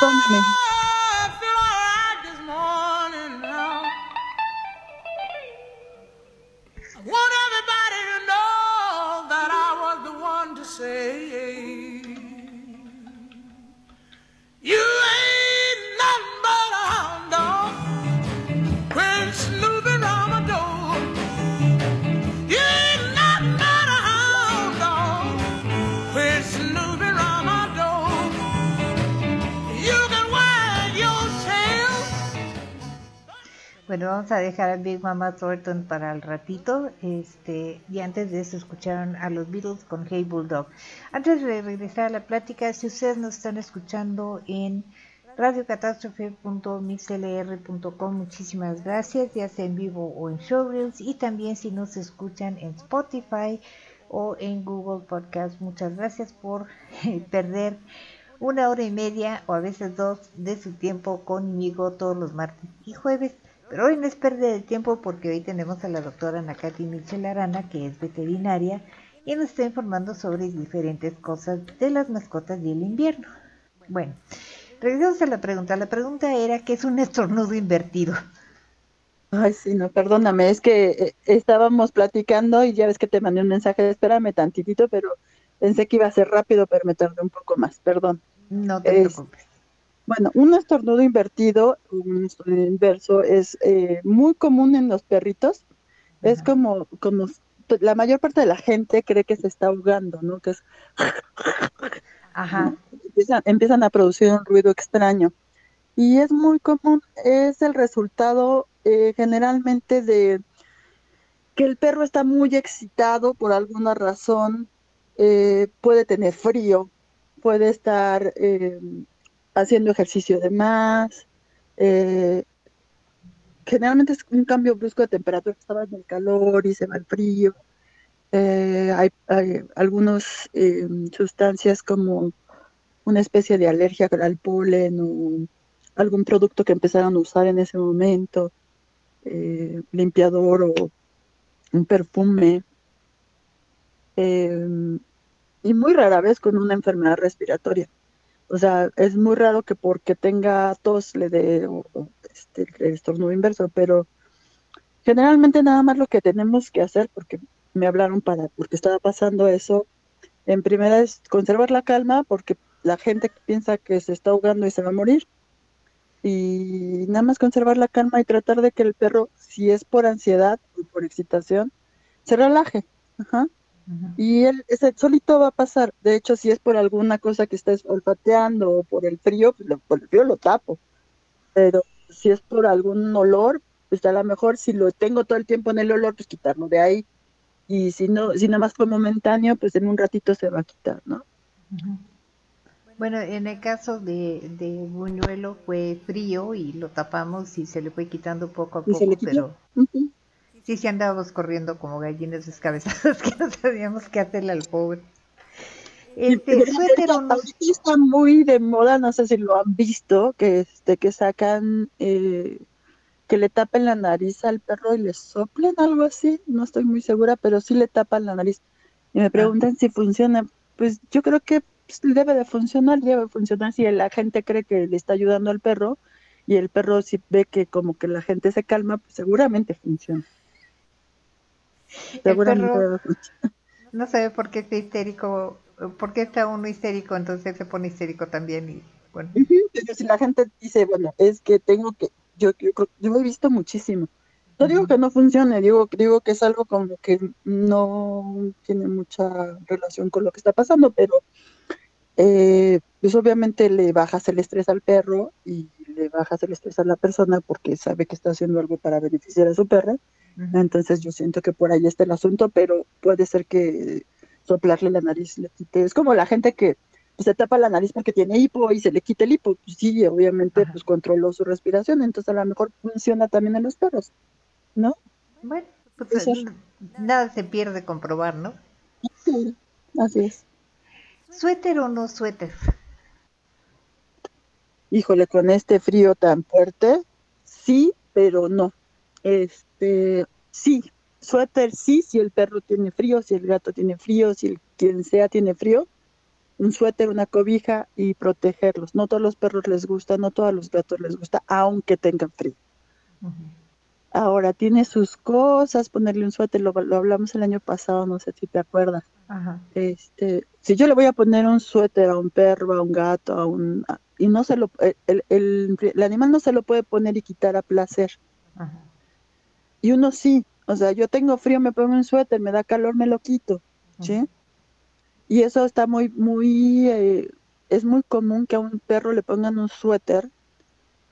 Perdóname. Vamos a dejar a Big Mama Thornton para el ratito. Este, y antes de eso escucharon a los Beatles con Hey Bulldog. Antes de regresar a la plática, si ustedes nos están escuchando en radiocatástrofe.mixlr.com, muchísimas gracias, ya sea en vivo o en showreels. Y también si nos escuchan en Spotify o en Google Podcast, muchas gracias por perder una hora y media o a veces dos de su tiempo conmigo todos los martes y jueves. Pero hoy no es pérdida de tiempo porque hoy tenemos a la doctora Nakati Michel Arana, que es veterinaria, y nos está informando sobre diferentes cosas de las mascotas y el invierno. Bueno, regresamos a la pregunta. La pregunta era, ¿qué es un estornudo invertido? Ay, sí, no, perdóname, es que eh, estábamos platicando y ya ves que te mandé un mensaje, espérame tantitito, pero pensé que iba a ser rápido, pero me tardé un poco más, perdón. No te Es- preocupes. Bueno, un estornudo invertido, un estornudo inverso, es eh, muy común en los perritos. Es como, como s- la mayor parte de la gente cree que se está ahogando, ¿no? Que es, Ajá, empiezan, empiezan a producir un ruido extraño. Y es muy común, es el resultado eh, generalmente de que el perro está muy excitado por alguna razón, eh, puede tener frío, puede estar eh, haciendo ejercicio de más, eh, generalmente es un cambio brusco de temperatura, estaba en el calor y se va al frío. Eh, hay, algunas eh, sustancias como una especie de alergia al polen o algún producto que empezaron a usar en ese momento, eh, limpiador o un perfume, eh, y muy rara vez con una enfermedad respiratoria. O sea, es muy raro que porque tenga tos le dé este, el estornudo inverso, pero generalmente nada más lo que tenemos que hacer, porque me hablaron para, porque estaba pasando eso, en primera es conservar la calma, porque la gente piensa que se está ahogando y se va a morir. Y nada más conservar la calma y tratar de que el perro, si es por ansiedad o por excitación, se relaje. Ajá. Y él ese solito va a pasar. De hecho, si es por alguna cosa que estés olfateando o por el frío, pues lo- por el frío lo tapo. Pero si es por algún olor, pues a lo mejor si lo tengo todo el tiempo en el olor, pues quitarlo de ahí. Y si no, si nada más fue momentáneo, pues en un ratito se va a quitar, ¿no? Bueno, en el caso de, de Buñuelo fue frío y lo tapamos y se le fue quitando poco a Y se le poco, pero. Sí, sí andábamos corriendo como gallinas descabezadas que no sabíamos qué hacerle al pobre. Este, suéter ahorita- no, está muy de moda, no sé si lo han visto, que este, que sacan, eh, que le tapen la nariz al perro y le soplen algo así, no estoy muy segura, pero sí le tapan la nariz. Y me preguntan si funciona, pues yo creo que pues, debe de funcionar, debe de funcionar si la gente cree que le está ayudando al perro y el perro si ve que como que la gente se calma, pues seguramente funciona. Seguramente perro- no sabe por qué está histérico, por qué está uno histérico, entonces se pone histérico también y bueno, Pero si la gente dice, bueno, es que tengo que, yo, yo, yo he visto muchísimo. No digo que no funcione, digo, digo que es algo como que no tiene mucha relación con lo que está pasando, pero eh, pues obviamente le bajas el estrés al perro y le bajas el estrés a la persona porque sabe que está haciendo algo para beneficiar a su perro. Entonces yo siento que por ahí está el asunto, pero puede ser que soplarle la nariz le quite. Es como la gente que pues, se tapa la nariz porque tiene hipo y se le quita el hipo. Pues sí, obviamente Ajá. pues controló su respiración, entonces a lo mejor funciona también en los perros, ¿no? Bueno, pues nada se pierde comprobar, ¿no? Sí, así es. ¿Suéter o no suéter? Híjole, con este frío tan fuerte, sí, pero no. Este, sí, suéter sí, si el perro tiene frío, si el gato tiene frío, si el quien sea tiene frío, un suéter, una cobija y protegerlos. No todos los perros les gusta, no todos los gatos les gusta, aunque tengan frío. Ahora, tiene sus cosas, ponerle un suéter, lo, hablamos el año pasado, no sé si te acuerdas. Este, si yo le voy a poner un suéter a un perro, a un gato, a un y no se lo el, el, el, animal no se lo puede poner y quitar a placer. Y uno sí, o sea, yo tengo frío, me pongo un suéter, me da calor, me lo quito, ¿sí? Y eso está muy, muy, eh, es muy común que a un perro le pongan un suéter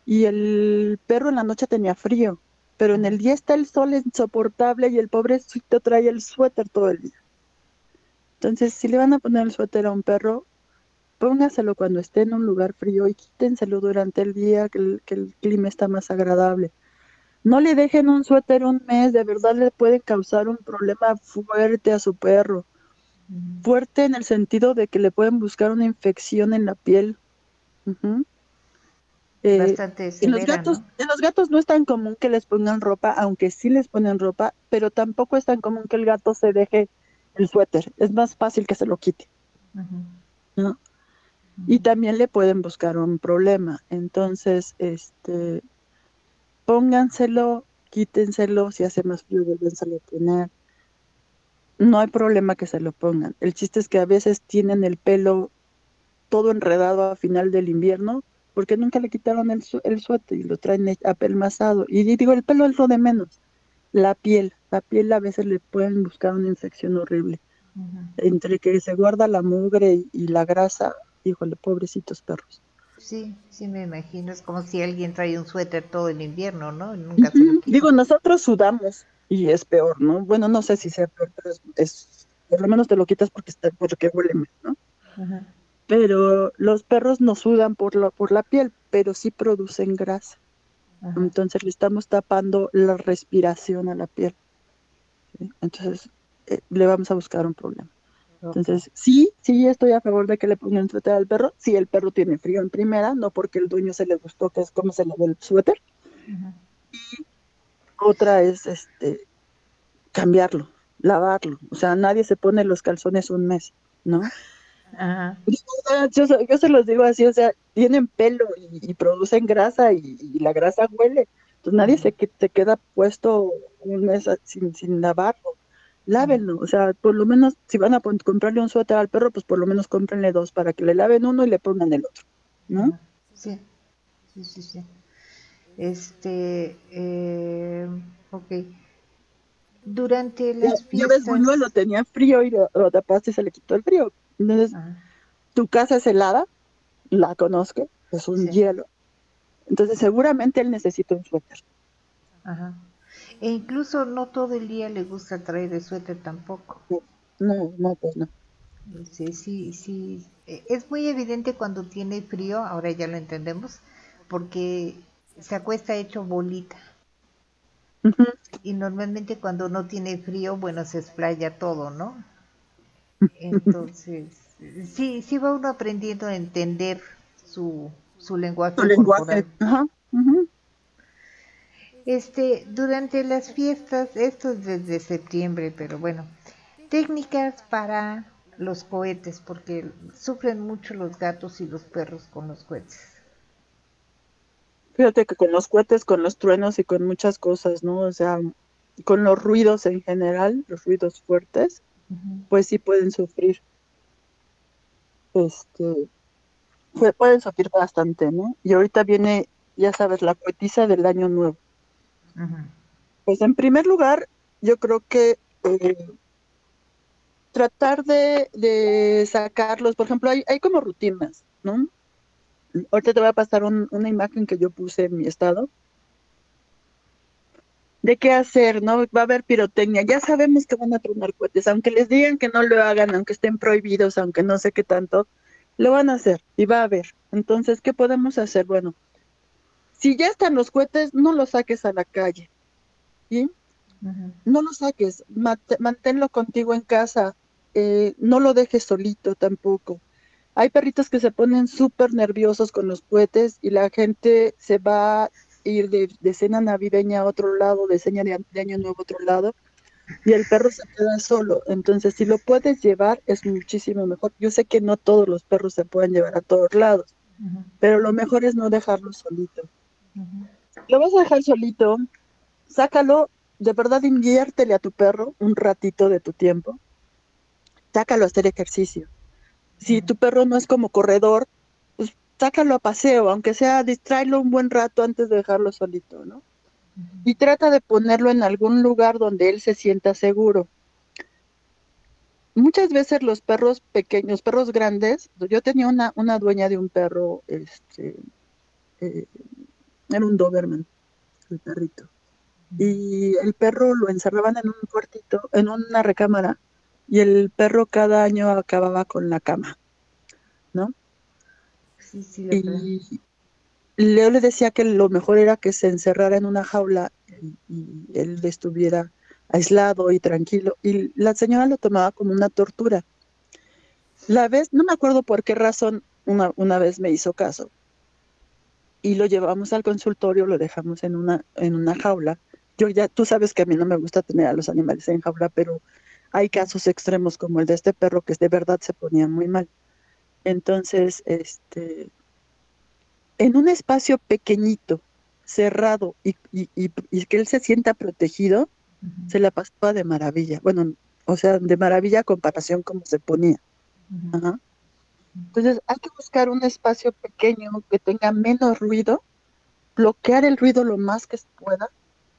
y el perro en la noche tenía frío pero en el día está el sol insoportable y el pobrecito trae el suéter todo el día. Entonces, si le van a poner el suéter a un perro, póngaselo cuando esté en un lugar frío y quítenselo durante el día que el, clima está más agradable. No le dejen un suéter un mes, de verdad le puede causar un problema fuerte a su perro. Fuerte en el sentido de que le pueden buscar una infección en la piel. Eh, Bastante en los gatos, en los gatos no es tan común que les pongan ropa, aunque sí les ponen ropa, pero tampoco es tan común que el gato se deje el suéter. Es más fácil que se lo quite. Y también le pueden buscar un problema. Entonces, este, pónganselo, quítenselo, si hace más frío, vuélvenselo a poner. No hay problema que se lo pongan. El chiste es que a veces tienen el pelo todo enredado a final del invierno porque nunca le quitaron el, el suéter y lo traen apelmazado. Y digo, el pelo es lo de menos. La piel, la piel a veces le pueden buscar una infección horrible. Entre que se guarda la mugre y, la grasa, híjole, pobrecitos perros. Sí, sí me imagino, es como si alguien trae un suéter todo el invierno, ¿no? Digo, nosotros sudamos y es peor, ¿no? Bueno, no sé si sea peor, pero es, por lo menos te lo quitas porque está, porque huele ¿no? pero los perros no sudan por la, por la piel, pero sí producen grasa. Entonces le estamos tapando la respiración a la piel. Entonces eh, le vamos a buscar un problema. Entonces, sí, sí estoy a favor de que le pongan suéter al perro, si el perro tiene frío en primera, no porque el dueño se le gustó que es como se le ve el suéter. Y otra es este cambiarlo, lavarlo. O sea, nadie se pone los calzones un mes, ¿no? Yo, se los digo así, o sea, tienen pelo y, producen grasa y, la grasa huele. Entonces nadie se, se queda puesto un mes sin, sin lavarlo. Lávenlo, o sea, por lo menos si van a comprarle un suéter al perro, pues por lo menos cómprenle dos para que le laven uno y le pongan el otro, ¿no? Sí, sí, sí, sí. Este, eh, ok. Durante las fiestas... Ya lo tenía frío y lo, lo tapaste y se le quitó el frío. Entonces, tu casa es helada, la conozco, es un hielo. Entonces, seguramente él necesita un suéter. Ajá. E incluso no todo el día le gusta traer el suéter tampoco. No, no, pues no. Sí, sí, sí. E, es muy evidente cuando tiene frío, ahora ya lo entendemos, porque se acuesta hecho bolita. Y normalmente cuando no tiene frío, bueno, se explaya todo, ¿no? Entonces, sí, sí va uno aprendiendo a entender su, su lenguaje. Este, durante las fiestas, esto es desde septiembre, pero bueno, técnicas para los cohetes, porque sufren mucho los gatos y los perros con los cohetes. Fíjate que con los cohetes, con los truenos y con muchas cosas, ¿no? O sea, con los ruidos en general, los ruidos fuertes, pues sí pueden sufrir. Este, pueden sufrir bastante, ¿no? Y ahorita viene, ya sabes, la poetisa del año nuevo. Pues en primer lugar, yo creo que eh, tratar de, sacarlos, por ejemplo, hay, hay como rutinas, ¿no? Ahorita te voy a pasar una imagen que yo puse en mi estado, de qué hacer, ¿no? Va a haber pirotecnia, ya sabemos que van a tronar cohetes, aunque les digan que no lo hagan, aunque estén prohibidos, aunque no sé qué tanto, lo van a hacer y va a haber. Entonces, ¿qué podemos hacer? Bueno, si ya están los cohetes, no los saques a la calle, ¿sí? No los saques, manténlo contigo en casa, eh, no lo dejes solito tampoco. Hay perritos que se ponen súper nerviosos con los cohetes y la gente se va ir de, cena navideña a otro lado, de cena de, año nuevo a otro lado, y el perro se queda solo. Entonces, si lo puedes llevar, es muchísimo mejor. Yo sé que no todos los perros se pueden llevar a todos lados, pero lo mejor es no dejarlo solito. Lo vas a dejar solito, sácalo, de verdad inviértele a tu perro un ratito de tu tiempo, sácalo a hacer ejercicio. Si tu perro no es como corredor, pues sácalo a paseo, aunque sea distráelo un buen rato antes de dejarlo solito, ¿no? Y trata de ponerlo en algún lugar donde él se sienta seguro. Muchas veces los perros pequeños, perros grandes, yo tenía una, una dueña de un perro, este, eh, era un Doberman, el perrito. Y el perro lo encerraban en un cuartito, en una recámara, y el perro cada año acababa con la cama, ¿no? Sí, sí, y Leo le decía que lo mejor era que se encerrara en una jaula y, él estuviera aislado y tranquilo. Y la señora lo tomaba como una tortura. La vez, no me acuerdo por qué razón, una, una vez me hizo caso. Y lo llevamos al consultorio, lo dejamos en una, en una jaula. Yo ya, tú sabes que a mí no me gusta tener a los animales en jaula, pero hay casos extremos como el de este perro que de verdad se ponía muy mal. Entonces, este, en un espacio pequeñito, cerrado y, que él se sienta protegido, se la pasaba de maravilla. Bueno, o sea, de maravilla comparación como se ponía. Entonces, hay que buscar un espacio pequeño que tenga menos ruido, bloquear el ruido lo más que se pueda.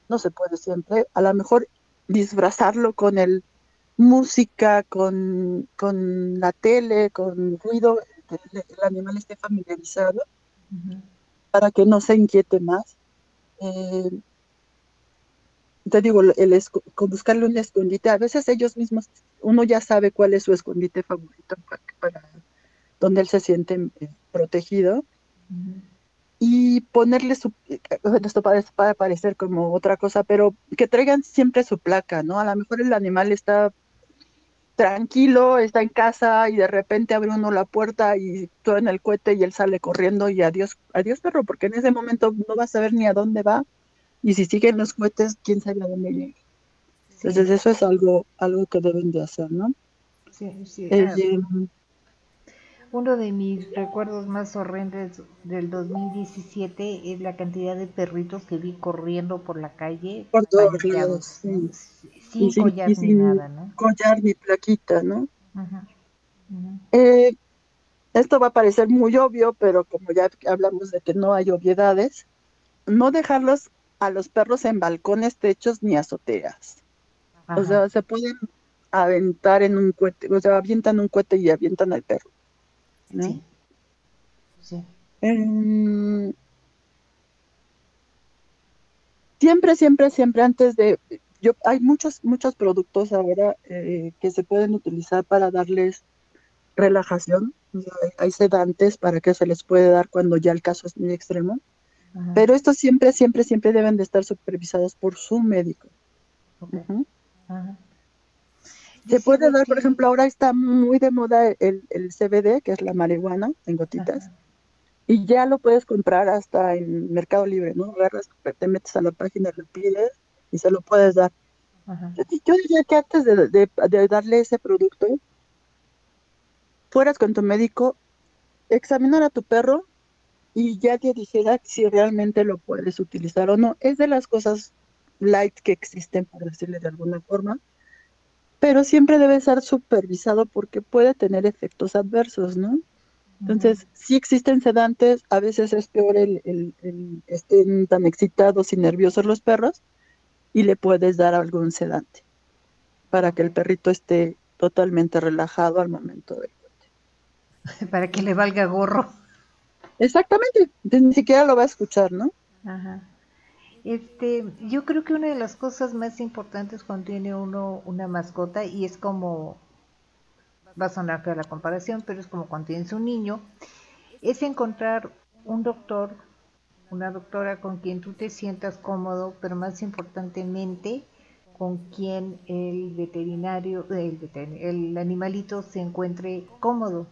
No se puede siempre. A lo mejor disfrazarlo con el música, con, la tele, con ruido, que el, animal esté familiarizado, para que no se inquiete más. Eh, te digo, el, buscarle un escondite, a veces ellos mismos, uno ya sabe cuál es su escondite favorito para, donde él se siente eh, protegido. Y ponerle su, eh, esto para, para parecer como otra cosa, pero que traigan siempre su placa, ¿no? A lo mejor el animal está tranquilo, está en casa y de repente abre uno la puerta y todo en el cohete y él sale corriendo y adiós, adiós perro, porque en ese momento no va a saber ni a dónde va y si siguen los cohetes, quién sabe a dónde llega. Entonces eso es algo, algo que deben de hacer, ¿no? Sí, sí. Eh, uno de mis recuerdos más horrendos del 2017 es la cantidad de perritos que vi corriendo por la calle. Por todos lados, Sin collar ni nada, ¿no? Collar ni plaquita, ¿no? Eh, esto va a parecer muy obvio, pero como ya hablamos de que no hay obviedades, no dejarlos a los perros en balcones, techos ni azoteas. O sea, se pueden aventar en un cohete, o sea, avientan un cohete y avientan al perro. Sí. Em, siempre, siempre, siempre antes de... Yo, hay muchos, muchos productos ahora eh, que se pueden utilizar para darles relajación. hay, sedantes para que se les puede dar cuando ya el caso es muy extremo. Pero estos siempre, siempre, siempre deben de estar supervisados por su médico. Se puede dar, por ejemplo, ahora está muy de moda el, el CBD, que es la marihuana en gotitas, y ya lo puedes comprar hasta en Mercado Libre, ¿no? Agarras, te metes a la página, lo pides y se lo puedes dar. Yo diría que antes de, darle ese producto, fueras con tu médico, examinar a tu perro y ya te dijera si realmente lo puedes utilizar o no. Es de las cosas light que existen, por decirle de alguna forma pero siempre debe ser supervisado porque puede tener efectos adversos, ¿no? Entonces, si existen sedantes, a veces es peor el, el, estén tan excitados y nerviosos los perros y le puedes dar algún sedante para que el perrito esté totalmente relajado al momento del corte. Para que le valga gorro. Exactamente, ni siquiera lo va a escuchar, ¿no? Ajá. Este, yo creo que una de las cosas más importantes cuando tiene uno una mascota y es como va a sonar que la comparación, pero es como cuando tienes un niño, es encontrar un doctor, una doctora con quien tú te sientas cómodo, pero más importantemente con quien el veterinario, el, el animalito se encuentre cómodo.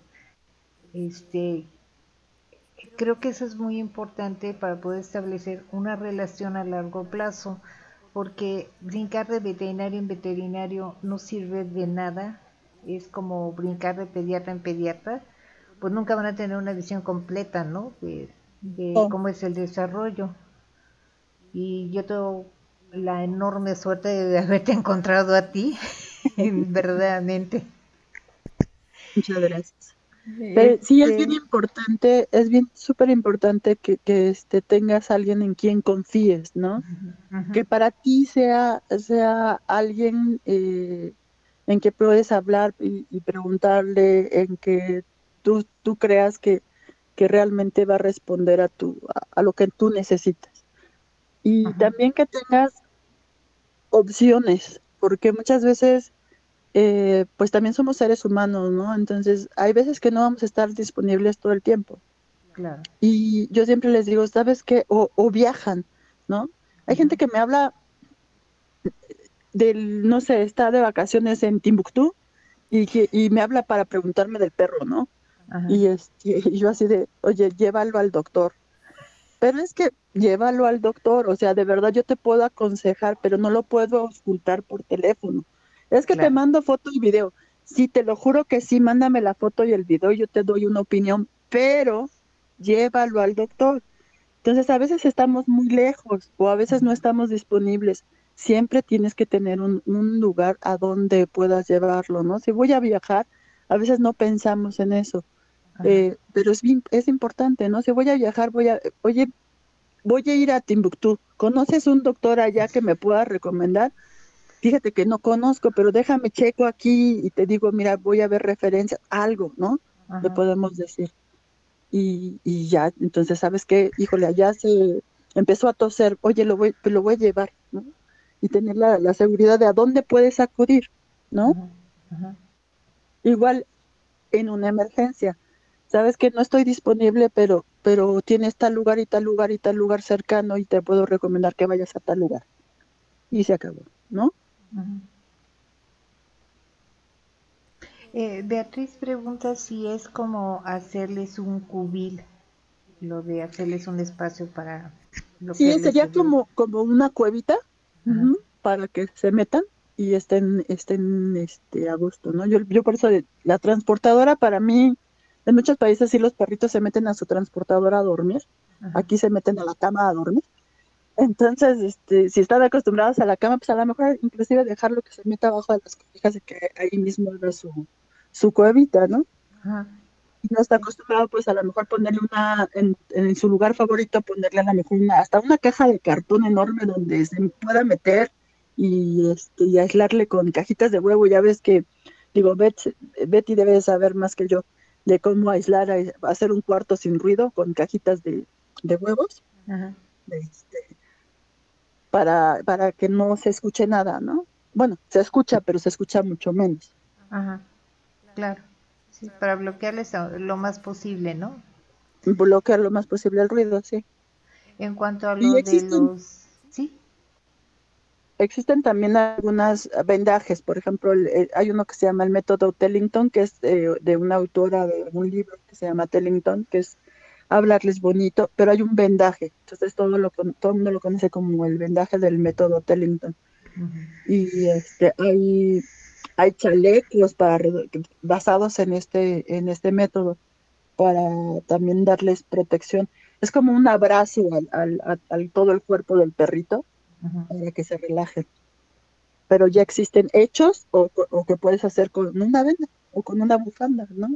Este, creo que eso es muy importante para poder establecer una relación a largo plazo, porque brincar de veterinario en veterinario no sirve de nada, es como brincar de pediatra en pediatra, pues nunca van a tener una visión completa, ¿no? De, de cómo es el desarrollo. Y yo tengo la enorme suerte de haberte encontrado a ti, verdaderamente. Muchas gracias. Pero sí, es bien Este, importante, es bien súper importante que, que este, tengas alguien en quien confíes, ¿no? Que para ti sea, sea alguien eh, en que puedes hablar y, y preguntarle, en que tú, tú creas que, que realmente va a responder a, tu, a, a lo que tú necesitas. Y también que tengas opciones, porque muchas veces eh, pues también somos seres humanos, ¿no? Entonces, hay veces que no vamos a estar disponibles todo el tiempo. claro. Y yo siempre les digo, ¿sabes qué? O, o viajan, ¿no? Hay gente que me habla del, no sé, está de vacaciones en Timbuktu y, que, y me habla para preguntarme del perro, ¿no? Ajá. Y, este, y yo así de, oye, llévalo al doctor. Pero es que llévalo al doctor, o sea, de verdad yo te puedo aconsejar, pero no lo puedo ocultar por teléfono. Es que te mando foto y video. Sí, te lo juro que sí, mándame la foto y el video, y yo te doy una opinión, pero llévalo al doctor. Entonces, a veces estamos muy lejos o a veces no estamos disponibles. Siempre tienes que tener un, un lugar a donde puedas llevarlo, ¿no? Si voy a viajar, a veces no pensamos en eso. Eh, pero es es importante, ¿no? Si voy a viajar, voy a, oye, voy a ir a Timbuktu. ¿Conoces un doctor allá que me pueda recomendar? Fíjate que no conozco, pero déjame checo aquí y te digo, mira, voy a ver referencias, algo, ¿no? Le Ajá. podemos decir. Y, y ya, entonces, ¿sabes qué? Híjole, allá se empezó a toser, oye, lo voy, lo voy a llevar, ¿no? Y tener la, la seguridad de a dónde puedes acudir, ¿no? Ajá. Ajá. Igual en una emergencia. Sabes que no estoy disponible, pero, pero tienes tal lugar y tal lugar y tal lugar cercano y te puedo recomendar que vayas a tal lugar. Y se acabó, ¿no? Eh, Beatriz pregunta si es como hacerles un cubil, lo de hacerles un espacio para Sí, sería como, como una cuevita para que se metan y estén, estén este, a gusto, ¿no? Yo, yo por eso de- la transportadora para mí, en muchos países sí los perritos se meten a su transportadora a dormir, Ajá. aquí se meten a la cama a dormir. Entonces, este, si están acostumbrados a la cama, pues a lo mejor inclusive dejarlo que se meta abajo de las cobijas y que ahí mismo haga su, su cuevita, ¿no? Ajá. Y no está acostumbrado, pues a lo mejor ponerle una, en, en su lugar favorito, ponerle a lo mejor una, hasta una caja de cartón enorme donde se pueda meter y, este, y aislarle con cajitas de huevo. Ya ves que, digo, Bet- Betty debe de saber más que yo de cómo aislar, ais- hacer un cuarto sin ruido con cajitas de, de huevos. Ajá. este, para, para que no se escuche nada, ¿no? Bueno, se escucha, pero se escucha mucho menos. Ajá. Claro. Sí, para bloquearles lo más posible, ¿no? Bloquear lo más posible el ruido, sí. En cuanto a lo de existen- los... Sí. Existen también algunas vendajes, por ejemplo, hay uno que se llama el método Tellington, que es eh, de una autora de un libro que se llama Tellington, que es hablarles bonito, pero hay un vendaje, entonces todo, lo, con- todo el mundo lo conoce como el vendaje del método Tellington. Y este hay hay chalecos para basados en este en este método para también darles protección. Es como un abrazo al, al, al- al todo el cuerpo del perrito para que se relajen pero ya existen hechos o, o que puedes hacer con una venda o con una bufanda no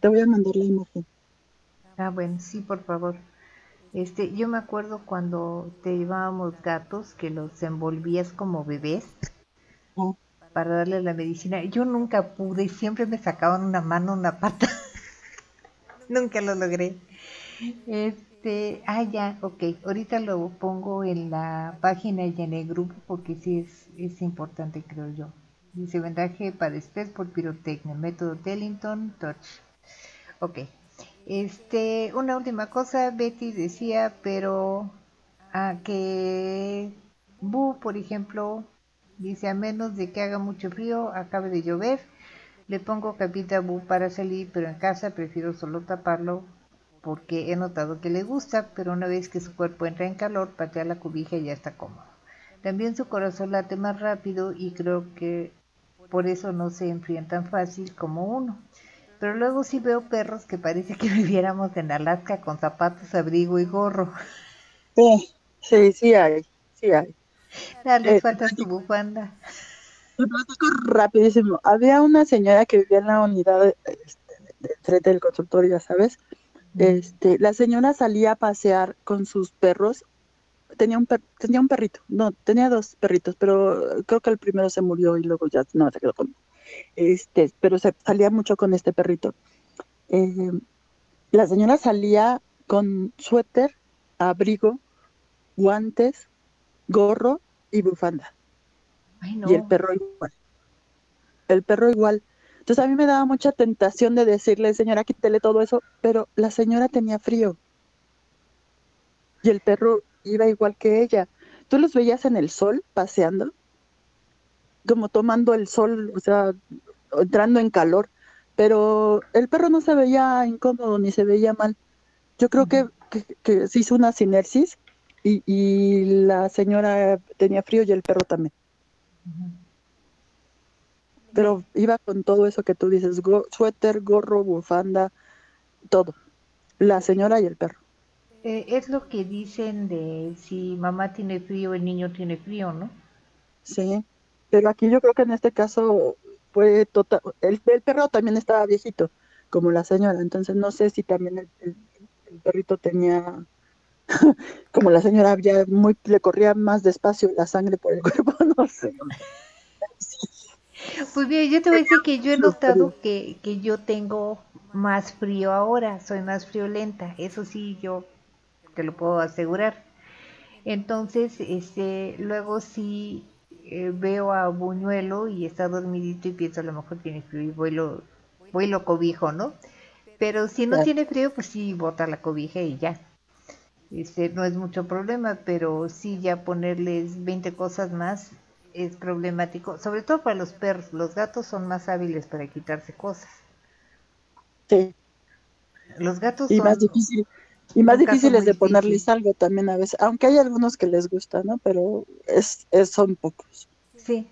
te voy a mandar la imagen Ah, bueno, sí, por favor. Este, yo me acuerdo cuando te llevábamos gatos que los envolvías como bebés para darle la medicina. Yo nunca pude, siempre me sacaban una mano, una pata. nunca lo logré. Este, ah, ya, ok. Ahorita lo pongo en la página y en el grupo porque sí es, es importante, creo yo. Dice vendaje para estrés por pirotecnia, método Tellington, Touch. Ok. Este, una última cosa, Betty decía, pero a que Bu, por ejemplo, dice a menos de que haga mucho frío, acabe de llover, le pongo capita Bu para salir, pero en casa prefiero solo taparlo porque he notado que le gusta, pero una vez que su cuerpo entra en calor, patea la cobija y ya está cómodo. También su corazón late más rápido y creo que por eso no se enfrían tan fácil como uno. Pero luego sí veo perros que parece que viviéramos en Alaska con zapatos, abrigo y gorro. Sí, sí, sí hay, sí hay. Dale, Eh, falta su bufanda. Rapidísimo. Había una señora que vivía en la unidad de- este, de frente del consultorio, ya sabes. Este, la señora salía a pasear con sus perros. Tenía un per- tenía un perrito, no, tenía dos perritos, pero creo que el primero se murió y luego ya no se quedó con. Este, pero se salía mucho con este perrito. Eh, la señora salía con suéter, abrigo, guantes, gorro y bufanda. Ay, no. Y el perro igual. El perro igual. Entonces a mí me daba mucha tentación de decirle, señora, quítele todo eso, pero la señora tenía frío. Y el perro iba igual que ella. Tú los veías en el sol paseando, como tomando el sol, o sea, entrando en calor, pero el perro no se veía incómodo ni se veía mal. Yo creo que, que, que se hizo una sinersis y, y la señora tenía frío y el perro también. Pero iba con todo eso que tú dices, go- suéter, gorro, bufanda, todo. La señora y el perro. Eh, es lo que dicen de si mamá tiene frío, el niño tiene frío, ¿no? Sí. Pero aquí yo creo que en este caso fue total. El, el perro también estaba viejito, como la señora. Entonces no sé si también el, el- el perrito tenía, como la señora ya muy, le corría más despacio la sangre por el cuerpo, no sé. Pues bien, yo te voy a decir que yo he notado que, que yo tengo más frío ahora, soy más friolenta, eso sí, yo te lo puedo asegurar. Entonces, este, luego sí eh, veo a Buñuelo y está dormidito y pienso a lo mejor tiene frío y voy lo, voy lo cobijo, ¿no? Pero si no Claro. tiene frío, pues sí, bota la cobija y ya. Este, no es mucho problema, pero sí ya ponerles 20 cosas más es problemático, sobre todo para los perros. Los gatos son más hábiles para quitarse cosas. Sí. Los gatos Y son más difícil. Y más difíciles de ponerles difícil. algo también a veces, aunque hay algunos que les gusta, ¿no? Pero es, es son pocos. Sí,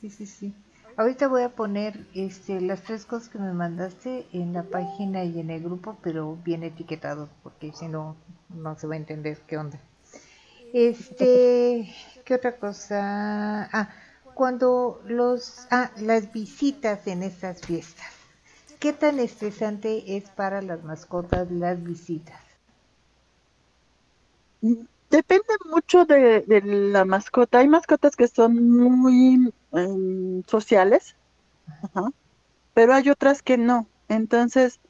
sí, sí, sí. Ahorita voy a poner este, las tres cosas que me mandaste en la página y en el grupo, pero bien etiquetados, porque si no, no se va a entender qué onda. Este, ¿qué otra cosa? Ah, cuando los, ah, las visitas en estas fiestas. ¿Qué tan estresante es para las mascotas las visitas? Depende mucho de, la mascota. Hay mascotas que son muy em, sociales, pero hay otras que no. Entonces,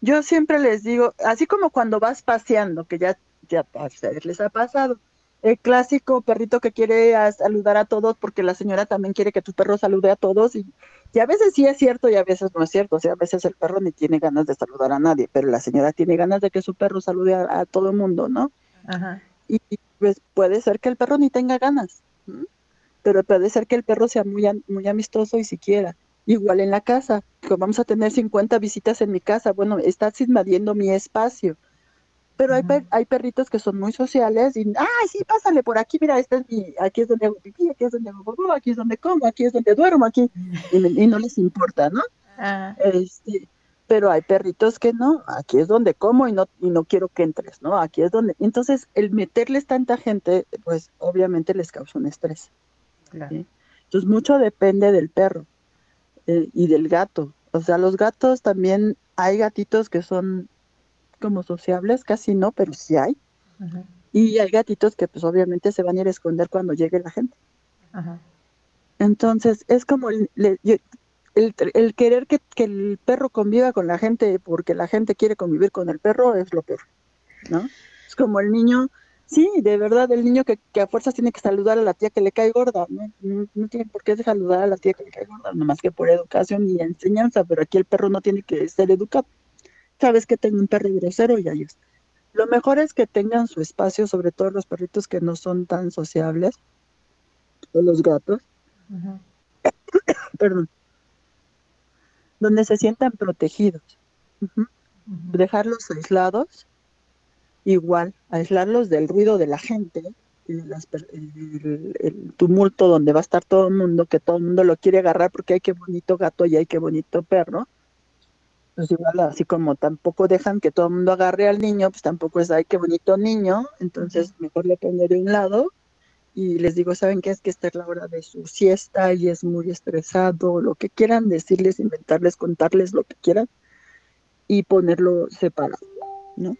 yo siempre les digo, así como cuando vas paseando, que ya, ya a ustedes les ha pasado, el clásico perrito que quiere saludar a todos porque la señora también quiere que tu perro salude a todos y, y a veces sí es cierto y a veces no es cierto. O sea, a veces el perro ni tiene ganas de saludar a nadie, pero la señora tiene ganas de que su perro salude a todo el mundo, ¿no? Ajá. y pues puede ser que el perro ni tenga ganas, ¿m? pero puede ser que el perro sea muy, muy amistoso y siquiera. Igual en la casa, que vamos a tener 50 visitas en mi casa, bueno, estás invadiendo mi espacio. Pero hay, per- hay perritos que son muy sociales y, ay, sí, pásale por aquí, mira, este es mi, aquí es donde hago pipí, aquí es donde hago popó, aquí es donde como, aquí es donde duermo, aquí, y, me- y no les importa, ¿no? Ah, Este, pero hay perritos que no, aquí es donde como y no, y no quiero que entres, ¿no? Aquí es donde. Entonces, el meterles tanta gente, pues obviamente les causa un estrés. claro. Sí. Entonces, mucho depende del perro eh, y del gato. O sea, los gatos también, hay gatitos que son como sociables, casi no, pero sí hay. Ajá, Y hay gatitos que pues obviamente se van a ir a esconder cuando llegue la gente. ajá. Entonces, es como le- yo- el, el querer que, que el perro conviva con la gente porque la gente quiere convivir con el perro es lo peor, ¿no? Es como el niño, sí, de verdad, el niño que, que a fuerzas tiene que saludar a la tía que le cae gorda, ¿no? No, no tiene por qué saludar a la tía que le cae gorda, nomás que por educación y enseñanza, pero aquí el perro no tiene que ser educado. Sabes que tengo un perro grosero y ahí está. Lo mejor es que tengan su espacio, sobre todo los perritos que no son tan sociables, o los gatos, perdón, donde se sientan protegidos. Dejarlos aislados, igual, aislarlos del ruido de la gente, el, tumulto donde va a estar todo el mundo, que todo el mundo lo quiere agarrar porque hay que bonito gato y hay que bonito perro. Pues igual, así como tampoco dejan que todo el mundo agarre al niño, pues tampoco es, ay, qué bonito niño, entonces mejor le pongo de un lado y les digo, ¿saben qué? Es que esta es la hora de su siesta y es muy estresado, lo que quieran decirles, inventarles, contarles lo que quieran y ponerlo separado, ¿no?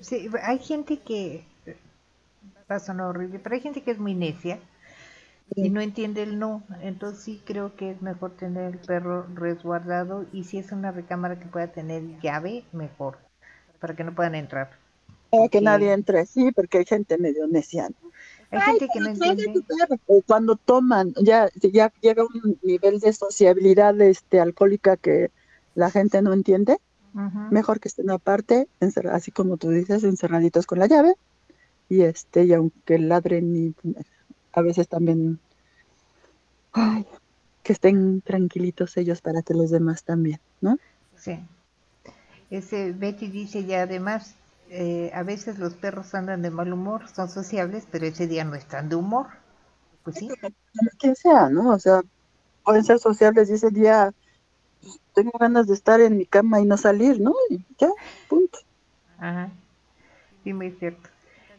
Sí, hay gente que, pasa no horrible, pero hay gente que es muy necia y no entiende el no, entonces sí creo que es mejor tener el perro resguardado y si es una recámara que pueda tener llave, mejor, para que no puedan entrar. Para que nadie entre, sí, porque hay gente medio necia. Hay gente que no entiende. Cuando toman, ya, ya llega un nivel de sociabilidad este, alcohólica que la gente no entiende, mejor que estén aparte, así como tú dices, encerraditos con la llave, y este, y aunque ladren y a veces también que estén tranquilitos ellos para que los demás también, ¿no? Sí. Ese Betty dice ya además eh, a veces los perros andan de mal humor, son sociables, pero ese día no están de humor. Pues sí. Quien sea, ¿no? O sea, pueden ser sociables y ese día pues, tengo ganas de estar en mi cama y no salir, ¿no? Y ya, punto. Ajá. Sí, muy cierto.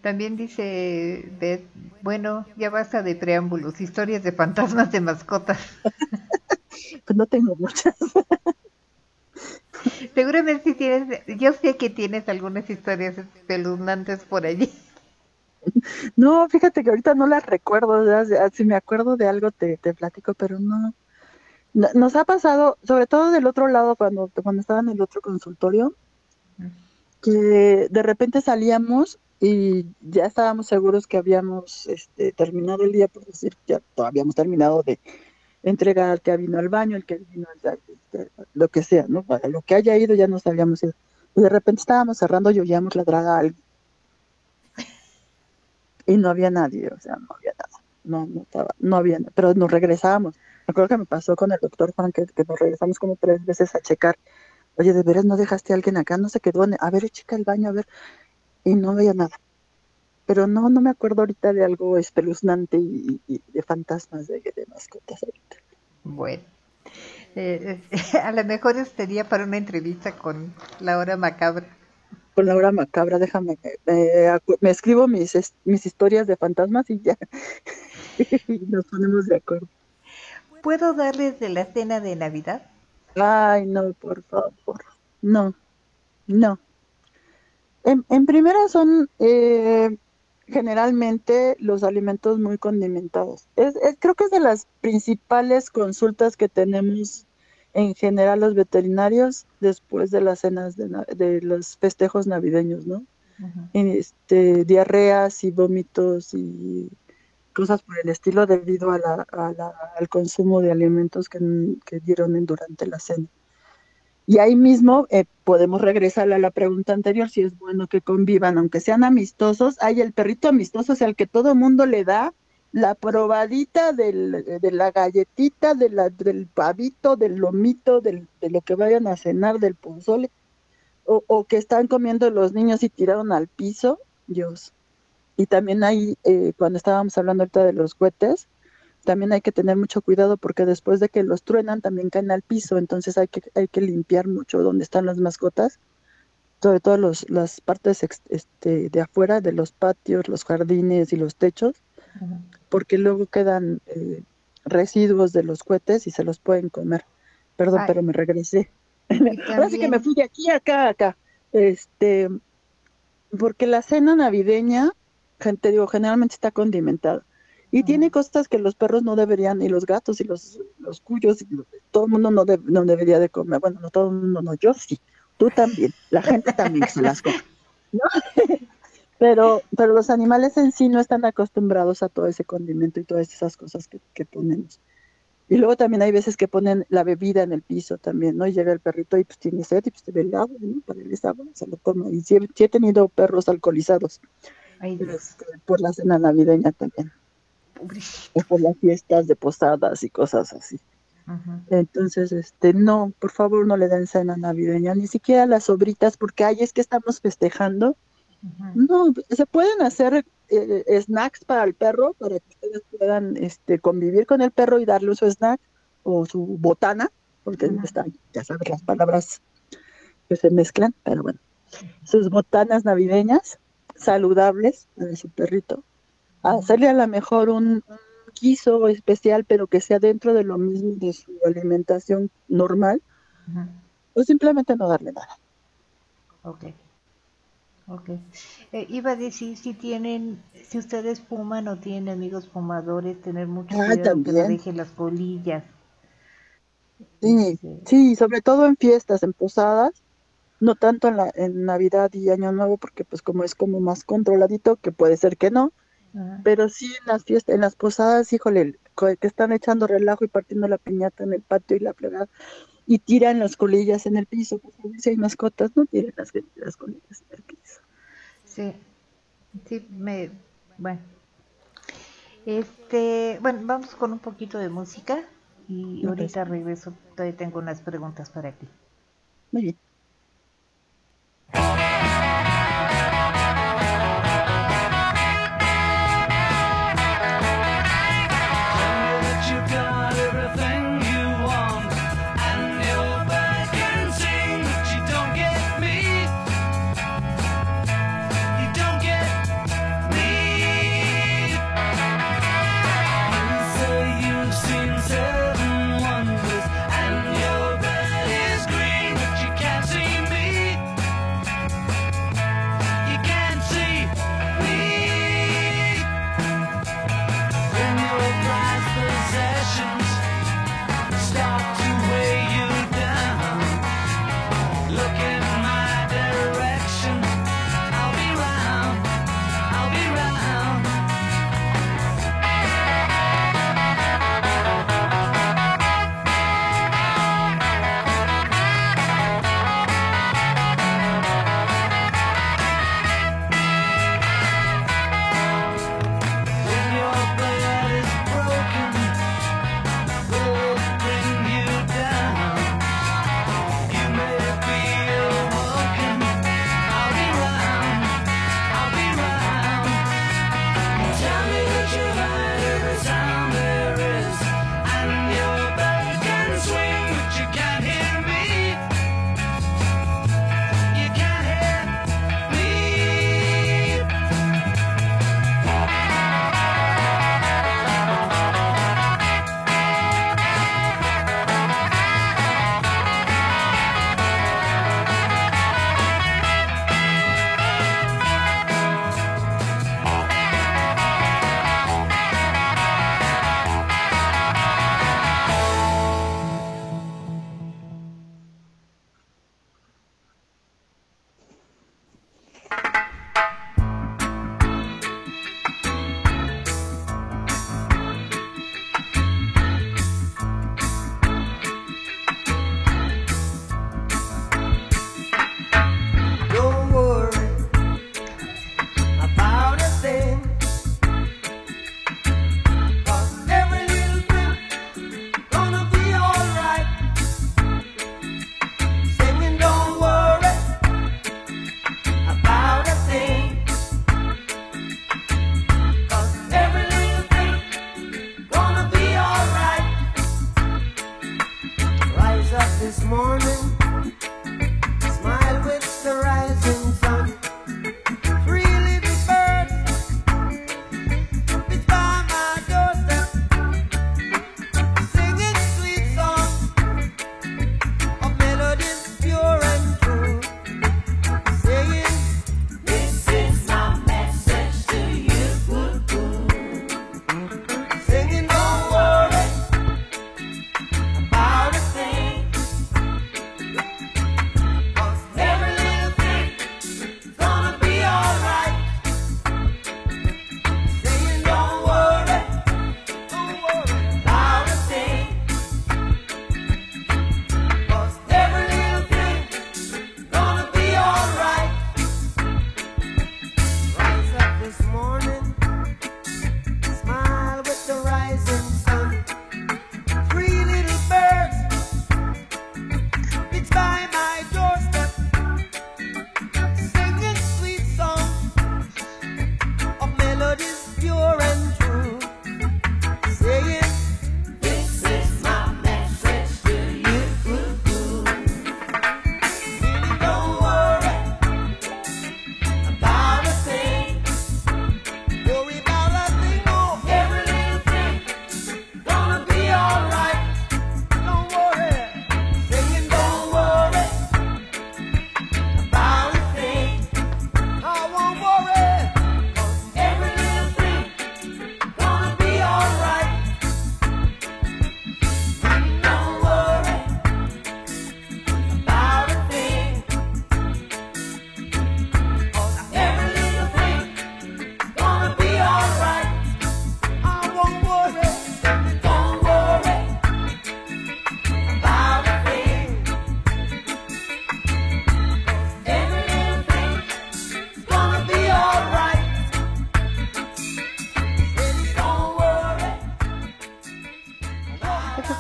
También dice Beth, bueno, ya basta de preámbulos, historias de fantasmas de mascotas. pues no tengo muchas. Seguramente tienes, yo sé que tienes algunas historias espeluznantes por allí. No, fíjate que ahorita no las recuerdo, si me acuerdo de algo te, te platico, pero no. Nos ha pasado, sobre todo del otro lado, cuando, cuando estaba en el otro consultorio, que de repente salíamos y ya estábamos seguros que habíamos este, terminado el día, por decir, ya habíamos terminado de, entregar al que vino al baño, el que vino al, lo que sea, ¿no? Para lo que haya ido ya nos habíamos ido. Y de repente estábamos cerrando y oíamos la draga algo. Y no había nadie, o sea, no había nada. No, no estaba, no había nada. Pero nos regresábamos. Me acuerdo que me pasó con el doctor Juan que, nos regresamos como tres veces a checar. Oye, ¿de veras no dejaste a alguien acá? No se quedó. A ver, checa el baño, a ver. Y no había nada pero no, no me acuerdo ahorita de algo espeluznante y, de fantasmas de, mascotas ahorita. Bueno, eh, a lo mejor sería para una entrevista con Laura Macabra. Con Laura Macabra, déjame, me escribo mis, mis historias de fantasmas y ya y nos ponemos de acuerdo. ¿Puedo darles de la cena de Navidad? Ay, no, por favor. No, no. En, en primera son eh, generalmente los alimentos muy condimentados. Es, creo que es de las principales consultas que tenemos en general los veterinarios después de las cenas de, los festejos navideños, ¿no? este, diarreas y vómitos y cosas por el estilo debido a la, al consumo de alimentos que, que dieron durante la cena. Y ahí mismo eh, podemos regresar a la pregunta anterior, si es bueno que convivan, aunque sean amistosos. Hay el perrito amistoso, es el que todo mundo le da la probadita del, de la galletita, del pavito, del lomito, del, de lo que vayan a cenar, del pozole, o, o, que están comiendo los niños y tiraron al piso, Dios. Y también hay, eh, cuando estábamos hablando ahorita de los cohetes, también hay que tener mucho cuidado porque después de que los truenan también caen al piso, entonces hay que, hay que limpiar mucho donde están las mascotas, sobre todo los, las partes este, de afuera de los patios, los jardines y los techos, porque luego quedan eh, residuos de los cohetes y se los pueden comer. Perdón, pero me regresé. Ahora sí que me fui de aquí a acá, acá. Este, porque la cena navideña, gente, digo, generalmente está condimentada. Y tiene cosas que los perros no deberían, y los gatos, y los, los cuyos, y todo el mundo no, no debería de comer. Bueno, no todo el mundo, no, yo sí, tú también, la gente también se las come. pero, pero los animales en sí no están acostumbrados a todo ese condimento y todas esas cosas que, que ponemos. Y luego también hay veces que ponen la bebida en el piso también, ¿no? Y llega el perrito y pues tiene sed y pues te ve el agua, ¿no? Para el agua, se lo toma. Y sí, he tenido perros alcoholizados este, por la cena navideña también o por las fiestas de posadas y cosas así. Entonces, este, no, por favor no le den cena navideña, ni siquiera las sobritas, porque ay, es que estamos festejando. No, se pueden hacer eh, snacks para el perro, para que ustedes puedan este, convivir con el perro y darle su snack o su botana, porque ya sabes, las palabras que se mezclan, pero bueno, sus botanas navideñas saludables para su perrito. Hacerle a lo mejor un, guiso especial, pero que sea dentro de lo mismo de su alimentación normal, o simplemente no darle nada. Ok. Ok. Eh, iba a decir si tienen, si ustedes fuman o tienen amigos fumadores, tener mucho Ah, cuidado que no dejen las colillas. Sí, Este, sí, sobre todo en fiestas, en posadas, no tanto en la, en Navidad y Año Nuevo, porque pues como es como más controladito, que puede ser que no, ajá. pero sí en las fiestas, en las posadas, híjole, que están echando relajo y partiendo la piñata en el patio y la fregada, y tiran las colillas en el piso, por favor, si hay mascotas, no tiren las, las colillas en el piso. Sí, sí, me, bueno. Este, bueno, vamos con un poquito de música y ahorita regreso, todavía tengo unas preguntas para ti. Muy bien.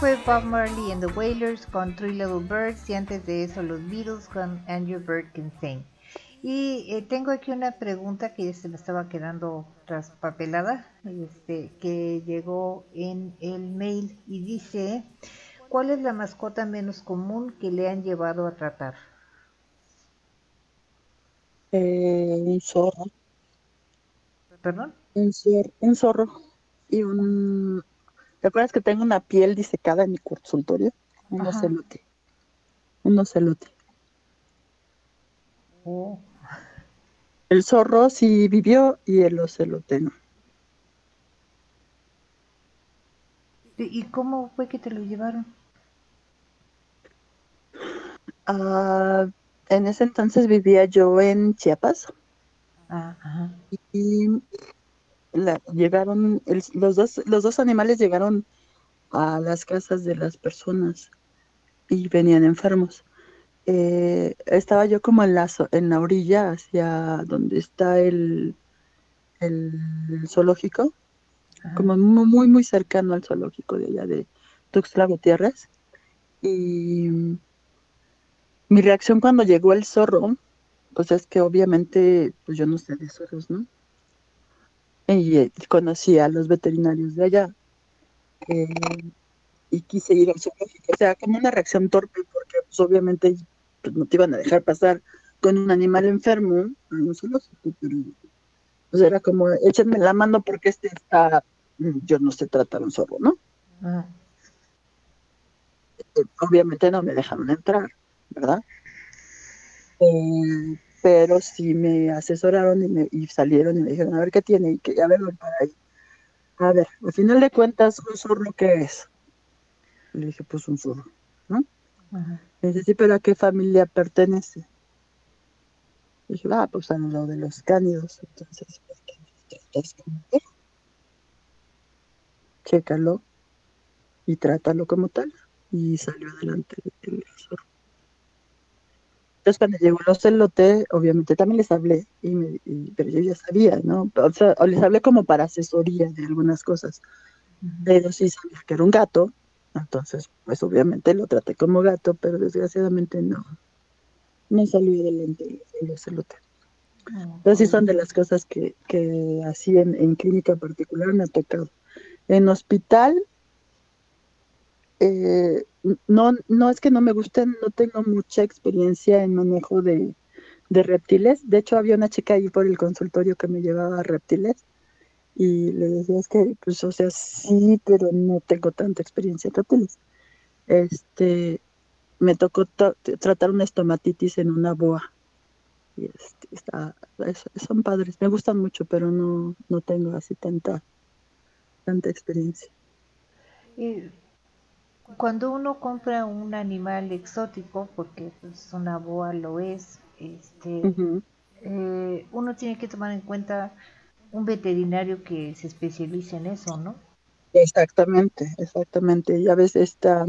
Fue Bob Marley and the Wailers con Three Little Birds y antes de eso los Beatles con Andrew Bird Can Sing. Y eh, tengo aquí una pregunta que se me estaba quedando traspapelada, este, que llegó en el mail y dice, ¿cuál es la mascota menos común que le han llevado a tratar? Eh, un zorro. ¿Perdón? Un un zorro y un... ¿Te acuerdas que tengo una piel disecada en mi consultorio? Un ocelote. Un ocelote. Oh, El zorro sí vivió y el ocelote no. ¿Y cómo fue que te lo llevaron? Ah, en ese entonces vivía yo en Chiapas Ah, ajá. y la- llegaron, el- los, dos, los dos animales llegaron a las casas de las personas y venían enfermos. Eh, estaba yo como en la, en la orilla hacia donde está el, el zoológico, ajá. como mu- muy, muy cercano al zoológico de allá de Tuxtla Gutiérrez. Y mi reacción cuando llegó el zorro, pues es que obviamente, pues yo no sé de zorros, ¿no? Y eh, conocí a los veterinarios de allá eh, y quise ir al zoológico. O sea, como una reacción torpe, porque pues obviamente pues, no te iban a dejar pasar con un animal enfermo a un zoológico, pero pues era como, échenme la mano porque este está, mm, yo no sé tratar un zorro, ¿no? Ajá. Eh, obviamente no me dejaron entrar, ¿verdad? Eh, pero sí me asesoraron y, me, y salieron y me dijeron, a ver qué tiene, y que, a ver, para ahí. A ver, al final de cuentas, ¿un zorro qué es? Le dije, pues un zorro, ¿no? Ajá. Me dice, sí, pero ¿a qué familia pertenece? Le dije, ah, pues a lo de los cánidos, entonces, ¿por qué me tratas como? Chécalo y trátalo como tal. Y salió adelante el zorro. Entonces cuando llegó el ocelote, obviamente también les hablé, y me- y- pero yo ya sabía, ¿no? O sea, les hablé como para asesoría de algunas cosas, pero sí sabía que era un gato, entonces pues obviamente lo traté como gato, pero desgraciadamente no, no salió adelante el, el ocelote. Pero sí son de las cosas que, que así en, en clínica particular me ha tocado. En hospital, eh, no, no es que no me gusten, no tengo mucha experiencia en manejo de, de reptiles. De hecho, había una chica ahí por el consultorio que me llevaba reptiles y le decía, es que, pues, o sea, sí, pero no tengo tanta experiencia en reptiles. Este, me tocó to- tratar una estomatitis en una boa. Y este, está, es- son padres, me gustan mucho, pero no, no tengo así tanta, tanta experiencia. Cuando uno compra un animal exótico, porque pues, una boa lo es, este, eh, uno tiene que tomar en cuenta un veterinario que se especialice en eso, ¿no? Exactamente, exactamente. Ya ves, esta,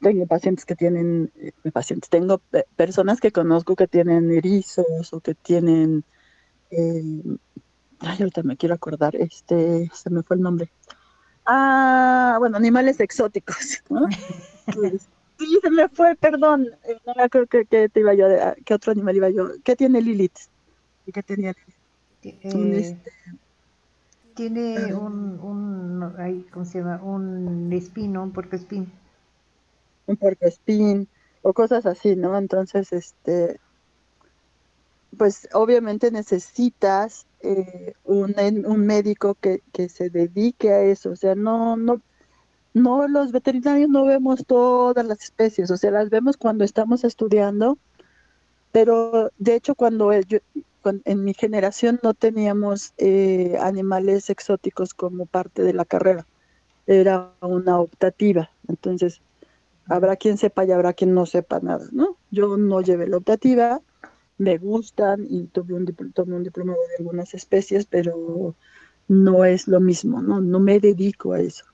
tengo pacientes que tienen, eh, pacientes, tengo pe- personas que conozco que tienen erizos o que tienen, eh, ay, ahorita me quiero acordar, este, se me fue el nombre. Ah, bueno, animales exóticos, ¿no? Que- Sí, se me fue, perdón, eh, no me acuerdo qué, qué te iba yo, a- qué otro animal iba yo, ¿qué tiene Lilith? ¿Y qué tenía Lilith? Un, eh, este, tiene ah. un, un, ay, ¿cómo se llama? Un espino, un puercoespín. un puercoespín o cosas así, ¿no? Entonces, este, pues obviamente necesitas eh, un, un médico que, que se dedique a eso, o sea, no, no, no, los veterinarios no vemos todas las especies, o sea, las vemos cuando estamos estudiando, pero de hecho cuando en mi generación no teníamos eh, animales exóticos como parte de la carrera, era una optativa, entonces habrá quien sepa y habrá quien no sepa nada, ¿no? Yo no llevé la optativa, me gustan y tuve un, tomé un diplomado de algunas especies, pero no es lo mismo, ¿no? No me dedico a eso.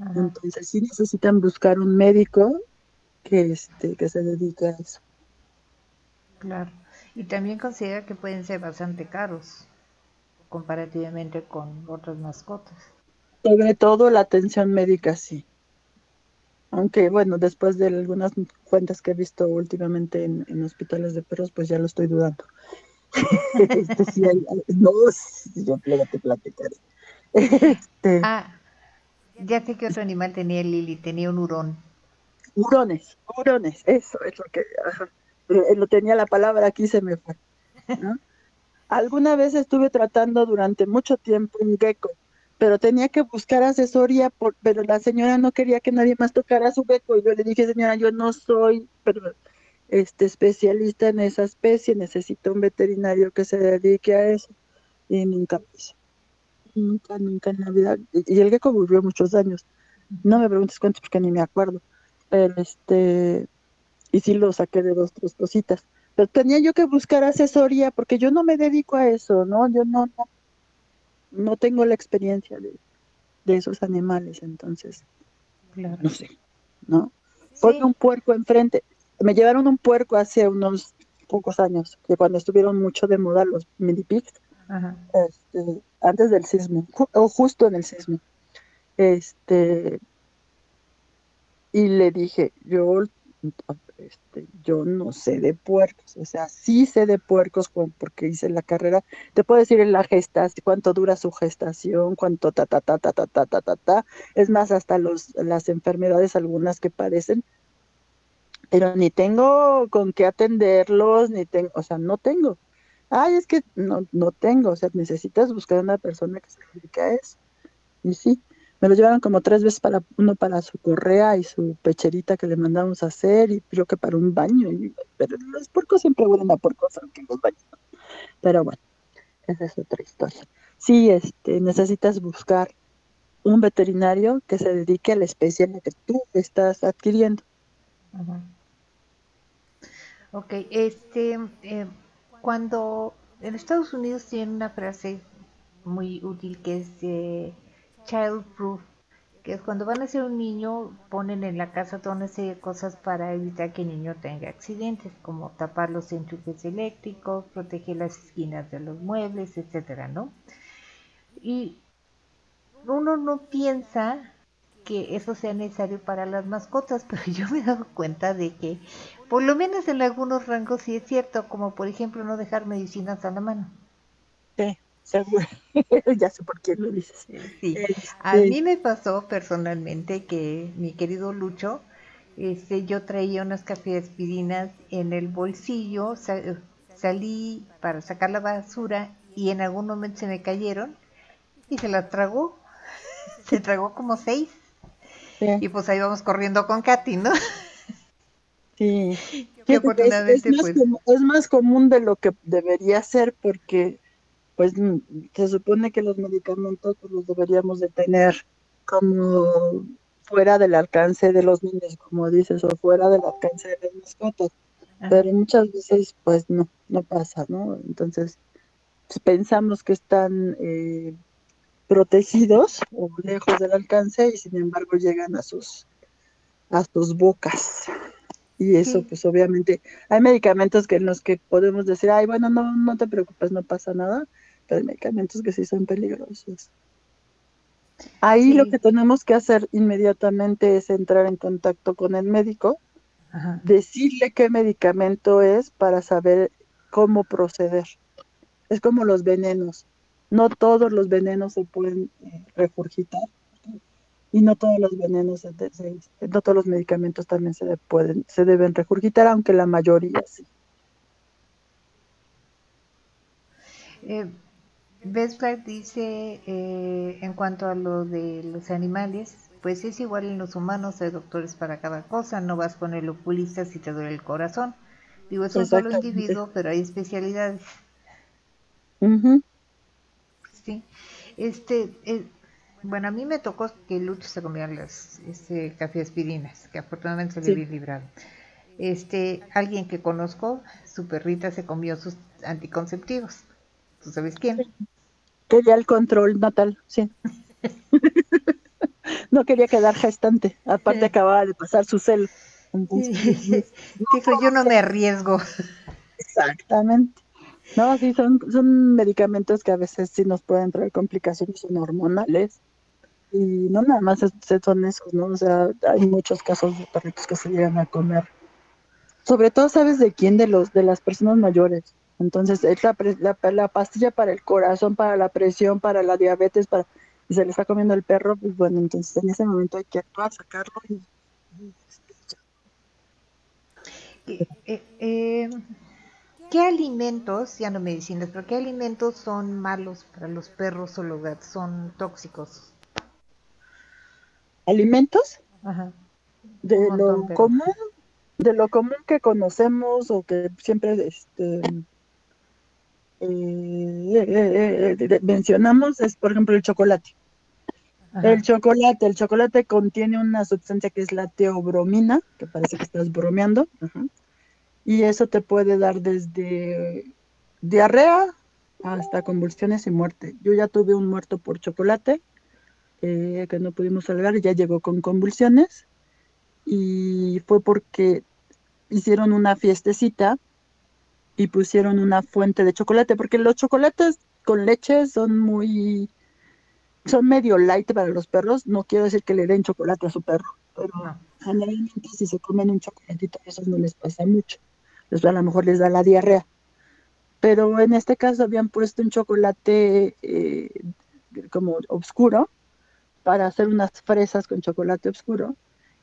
Ajá, Entonces sí necesitan buscar un médico que, este, que se dedique a eso. claro. Y también considera que pueden ser bastante caros comparativamente con otras mascotas. Sobre todo la atención médica, sí. Aunque bueno, después de algunas cuentas que he visto últimamente en, en hospitales de perros, pues ya lo estoy dudando. este, sí hay, no, yo te platicaré. Este, Ah, ya sé que otro animal tenía Lili, tenía un hurón. hurones, hurones, eso es lo que, ajá, lo, lo tenía la palabra aquí se me fue. ¿no? Alguna vez estuve tratando durante mucho tiempo un gecko, pero tenía que buscar asesoría, por, pero la señora no quería que nadie más tocara su gecko y yo le dije, señora, yo no soy este, especialista en esa especie, necesito un veterinario que se dedique a eso. Y nunca lo hizo. Nunca, nunca en la vida. Y y el gecko vivió muchos años. No me preguntes cuántos porque ni me acuerdo. Pero este, y sí lo saqué de dos, tres cositas. Pero tenía yo que buscar asesoría porque yo no me dedico a eso, ¿no? Yo no, no, no tengo la experiencia de, de esos animales, entonces, Claro. no sé, ¿no? Ponme un puerco enfrente. Me llevaron un puerco hace unos pocos años, que cuando estuvieron mucho de moda los mini pigs, este, antes del sismo, ju- o justo en el sismo. Este, y le dije, yo, este, yo no sé de puercos, o sea, sí sé de puercos porque hice la carrera. Te puedo decir en la gestación, cuánto dura su gestación, cuánto ta, ta, ta, ta, ta, ta, ta, ta, ta. Es más, hasta los, las enfermedades algunas que padecen, pero ni tengo con qué atenderlos, ni tengo, o sea, no tengo. Ay, es que no, no tengo, o sea, necesitas buscar una persona que se dedique a eso. Y sí, me lo llevaron como tres veces para uno para su correa y su pecherita que le mandamos a hacer y creo que para un baño. y- pero los puercos siempre huelen a puercos aunque los baños. no. Pero bueno, esa es otra historia. Sí, este, necesitas buscar un veterinario que se dedique a la especie en la que tú estás adquiriendo. Ok, este, eh, cuando en Estados Unidos tienen una frase muy útil que es eh, child proof, que es cuando van a ser un niño, ponen en la casa toda una serie de cosas para evitar que el niño tenga accidentes, como tapar los enchufes eléctricos, proteger las esquinas de los muebles, etcétera, ¿no? Y uno no piensa que eso sea necesario para las mascotas, pero yo me he dado cuenta de que, por lo menos en algunos rangos sí es cierto, como por ejemplo no dejar medicinas a la mano. Sí, seguro. ya sé por quién lo dices. Sí. Este, A mí me pasó personalmente que mi querido Lucho, este, yo traía unas cafeaspirinas en el bolsillo, sa- salí para sacar la basura y en algún momento se me cayeron y se las tragó. Se tragó como seis. sí. Y pues ahí vamos corriendo con Katy, ¿no? Sí, Que es, es más pues es más común de lo que debería ser porque pues mm, se supone que los medicamentos pues, los deberíamos de tener como fuera del alcance de los niños, como dices, o fuera del alcance de las mascotas, Ajá. pero muchas veces pues no, no pasa, ¿no? Entonces pues, pensamos que están eh, protegidos o lejos del alcance y sin embargo llegan a sus a sus bocas. Y eso, Sí. pues obviamente, hay medicamentos que en los que podemos decir, ay, bueno, no, no te preocupes, no pasa nada, pero hay medicamentos que sí son peligrosos. Ahí lo que tenemos que hacer inmediatamente es entrar en contacto con el médico, Ajá. decirle qué medicamento es para saber cómo proceder. Es como los venenos. No todos los venenos se pueden eh, regurgitar y no todos los venenos, se no todos los medicamentos también se de- pueden, se deben regurgitar, aunque la mayoría sí. Eh, Best Black dice eh, en cuanto a lo de los animales, pues es igual en los humanos, hay doctores para cada cosa, no vas con el oculista si te duele el corazón. Digo, es un solo individuo, pero hay especialidades. Ujú, Sí. Este, eh, bueno, a mí me tocó que Lucho se comía las este, cafeaspirinas, que afortunadamente se le Sí. había librado. Este, alguien que conozco, su perrita se comió sus anticonceptivos. ¿Tú sabes quién? Quería el control natal, sí. no quería quedar gestante, aparte acababa de pasar su celo. Entonces, Dijo, yo no me arriesgo. Exactamente. No, sí, son, son medicamentos que a veces sí nos pueden traer complicaciones, son hormonales. Y no nada más son esos, ¿no? O sea, hay muchos casos de perritos que se llegan a comer. Sobre todo, ¿sabes de quién? De los de las personas mayores. Entonces, es la, la, pastilla para el corazón, para la presión, para la diabetes, para y se le está comiendo el perro, pues bueno, entonces en ese momento hay que actuar, sacarlo y... Eh, eh, ¿Qué alimentos, ya no medicinas, pero qué alimentos son malos para los perros o los gatos, son tóxicos? ¿Alimentos? Ajá. De lo común, de lo común que conocemos o que siempre este, eh, eh, mencionamos es, por ejemplo, el chocolate. El chocolate, el chocolate contiene una sustancia que es la teobromina, que parece que estás bromeando, y eso te puede dar desde diarrea hasta convulsiones y muerte. Yo ya tuve un muerto por chocolate, eh, que no pudimos salvar, ya llegó con convulsiones, y fue porque hicieron una fiestecita y pusieron una fuente de chocolate, porque los chocolates con leche son muy, son medio light para los perros. No quiero decir que le den chocolate a su perro, pero generalmente si se comen un chocolatito, eso no les pasa mucho. Les, a lo mejor les da la diarrea. Pero en este caso habían puesto un chocolate eh, como oscuro para hacer unas fresas con chocolate oscuro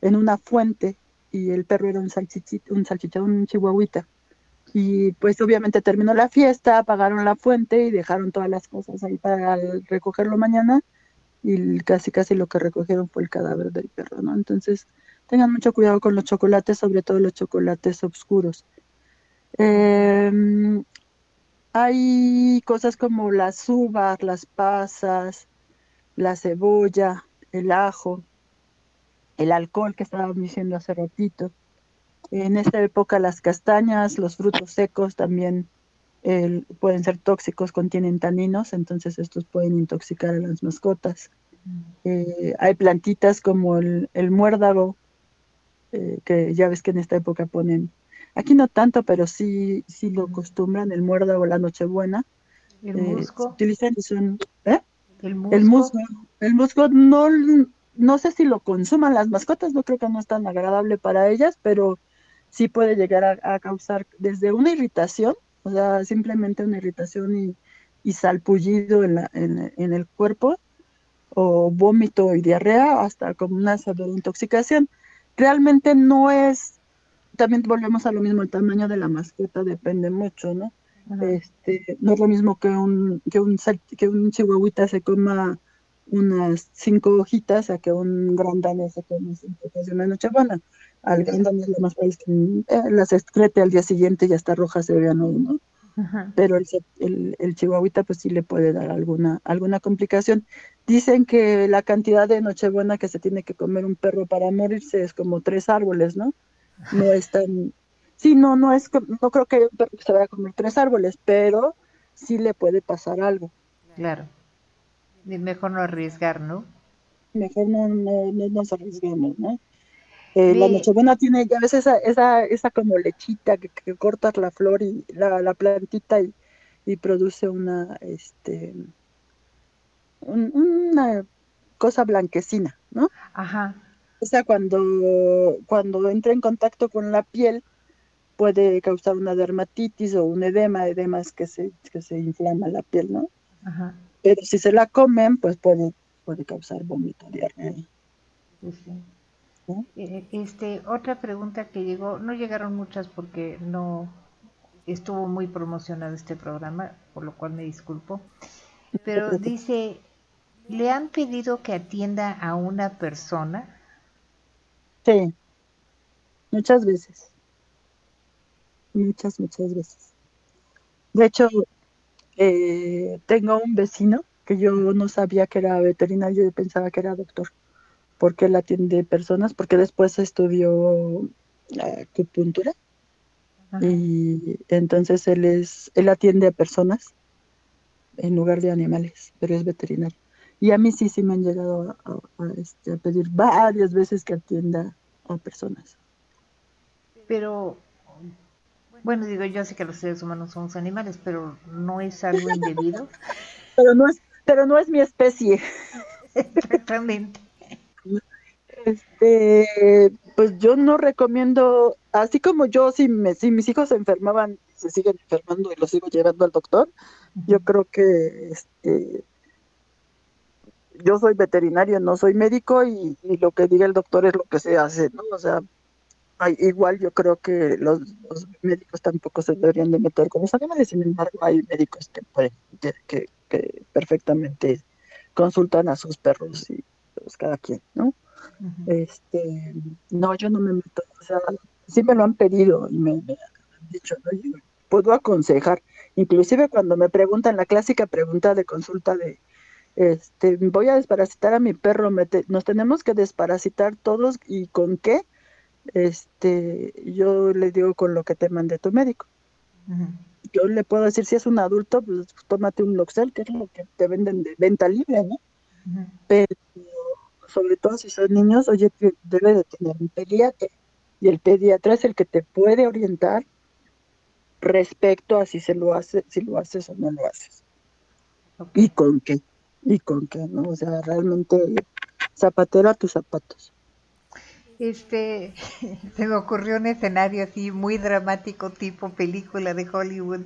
en una fuente y el perro era un salchichito, un salchichón, un chihuahuita. Y pues obviamente terminó la fiesta, apagaron la fuente y dejaron todas las cosas ahí para recogerlo mañana y casi casi lo que recogieron fue el cadáver del perro, ¿no? Entonces tengan mucho cuidado con los chocolates, sobre todo los chocolates oscuros. Em, hay cosas como las uvas, las pasas, la cebolla, el ajo, el alcohol que estábamos diciendo hace ratito. En esta época las castañas, los frutos secos también pueden ser tóxicos, contienen taninos, entonces estos pueden intoxicar a las mascotas. Mm. Eh, hay plantitas como el, muérdago, eh, que ya ves que en esta época ponen, aquí no tanto, pero sí, sí lo acostumbran, el muérdago, la nochebuena. El eh, musgo. utilizan son, El musgo. El musgo, no, no sé si lo consuman las mascotas, no creo que no es tan agradable para ellas, pero sí puede llegar a, causar desde una irritación, o sea, simplemente una irritación y, y salpullido en, la, en, el cuerpo, o vómito y diarrea, hasta como una intoxicación. Realmente no es, también volvemos a lo mismo, el tamaño de la mascota depende mucho, ¿no? Este, no es lo mismo que un, que un, que un chihuahuita se coma unas cinco hojitas a que un gran danés se coma cinco hojitas de una noche buena al gran lo más probable que eh, las excrete al día siguiente y hasta roja se vean hoy, ¿no? Pero el, el, el, chihuahuita pues sí le puede dar alguna, alguna complicación. Dicen que la cantidad de nochebuena que se tiene que comer un perro para morirse es como tres árboles, ¿no? No es tan... Sí, no, no es, no creo que un perro se vaya a comer tres árboles, pero sí le puede pasar algo. Claro. Mejor no arriesgar, ¿no? Mejor no, no, no nos arriesguemos, ¿no? Eh, La nochebuena tiene ya ves esa, esa, esa como lechita que, cortas la flor y la, la plantita y, y, produce una, este, una cosa blanquecina, ¿no? Ajá. O sea, cuando, cuando entra en contacto con la piel puede causar una dermatitis o un edema, edemas que se, que se inflama la piel, ¿no? Ajá. Pero si se la comen, pues puede, puede causar vómito, diarrea. Sí, sí. Eh, este, otra pregunta que llegó, no llegaron muchas porque no estuvo muy promocionado este programa, por lo cual me disculpo, pero dice, ¿le han pedido que atienda a una persona? Sí, muchas veces. Muchas, muchas veces. De hecho, eh, tengo un vecino que yo no sabía que era veterinario, yo pensaba que era doctor porque él atiende personas, porque después estudió acupuntura y entonces él es, él atiende a personas en lugar de animales, pero es veterinario. Y a mí sí, sí me han llegado a, este, pedir varias veces que atienda a personas. Pero, bueno, digo, yo sé que los seres humanos somos animales, pero no es algo indebido. pero no es, pero no es mi especie. Exactamente. Este, pues yo no recomiendo, así como yo, si, me, si mis hijos se enfermaban, se siguen enfermando y los sigo llevando al doctor, yo creo que este, yo soy veterinario, no soy médico y, y lo que diga el doctor es lo que se hace, ¿no? O sea, hay- igual yo creo que los, los médicos tampoco se deberían de meter con los animales, sin embargo hay médicos que pueden, que, que, que perfectamente consultan a sus perros y pues cada quien, ¿no? Este, no, yo no me meto, o sea, sí me lo han pedido y me, me han dicho, ¿no? Yo puedo aconsejar, inclusive cuando me preguntan la clásica pregunta de consulta de, este, voy a desparasitar a mi perro, te- nos tenemos que desparasitar todos y con qué, este, yo le digo con lo que te mande tu médico. Yo le puedo decir, si es un adulto, pues tómate un Loxel, que es lo que te venden de venta libre, ¿no? Pero sobre todo si son niños, oye, debe de tener un pediatra y el pediatra es el que te puede orientar respecto a si se lo hace, si lo haces o no lo haces y con qué y con qué, ¿no? O sea, realmente zapatero a tus zapatos. Este, se me ocurrió un escenario así muy dramático, tipo película de Hollywood.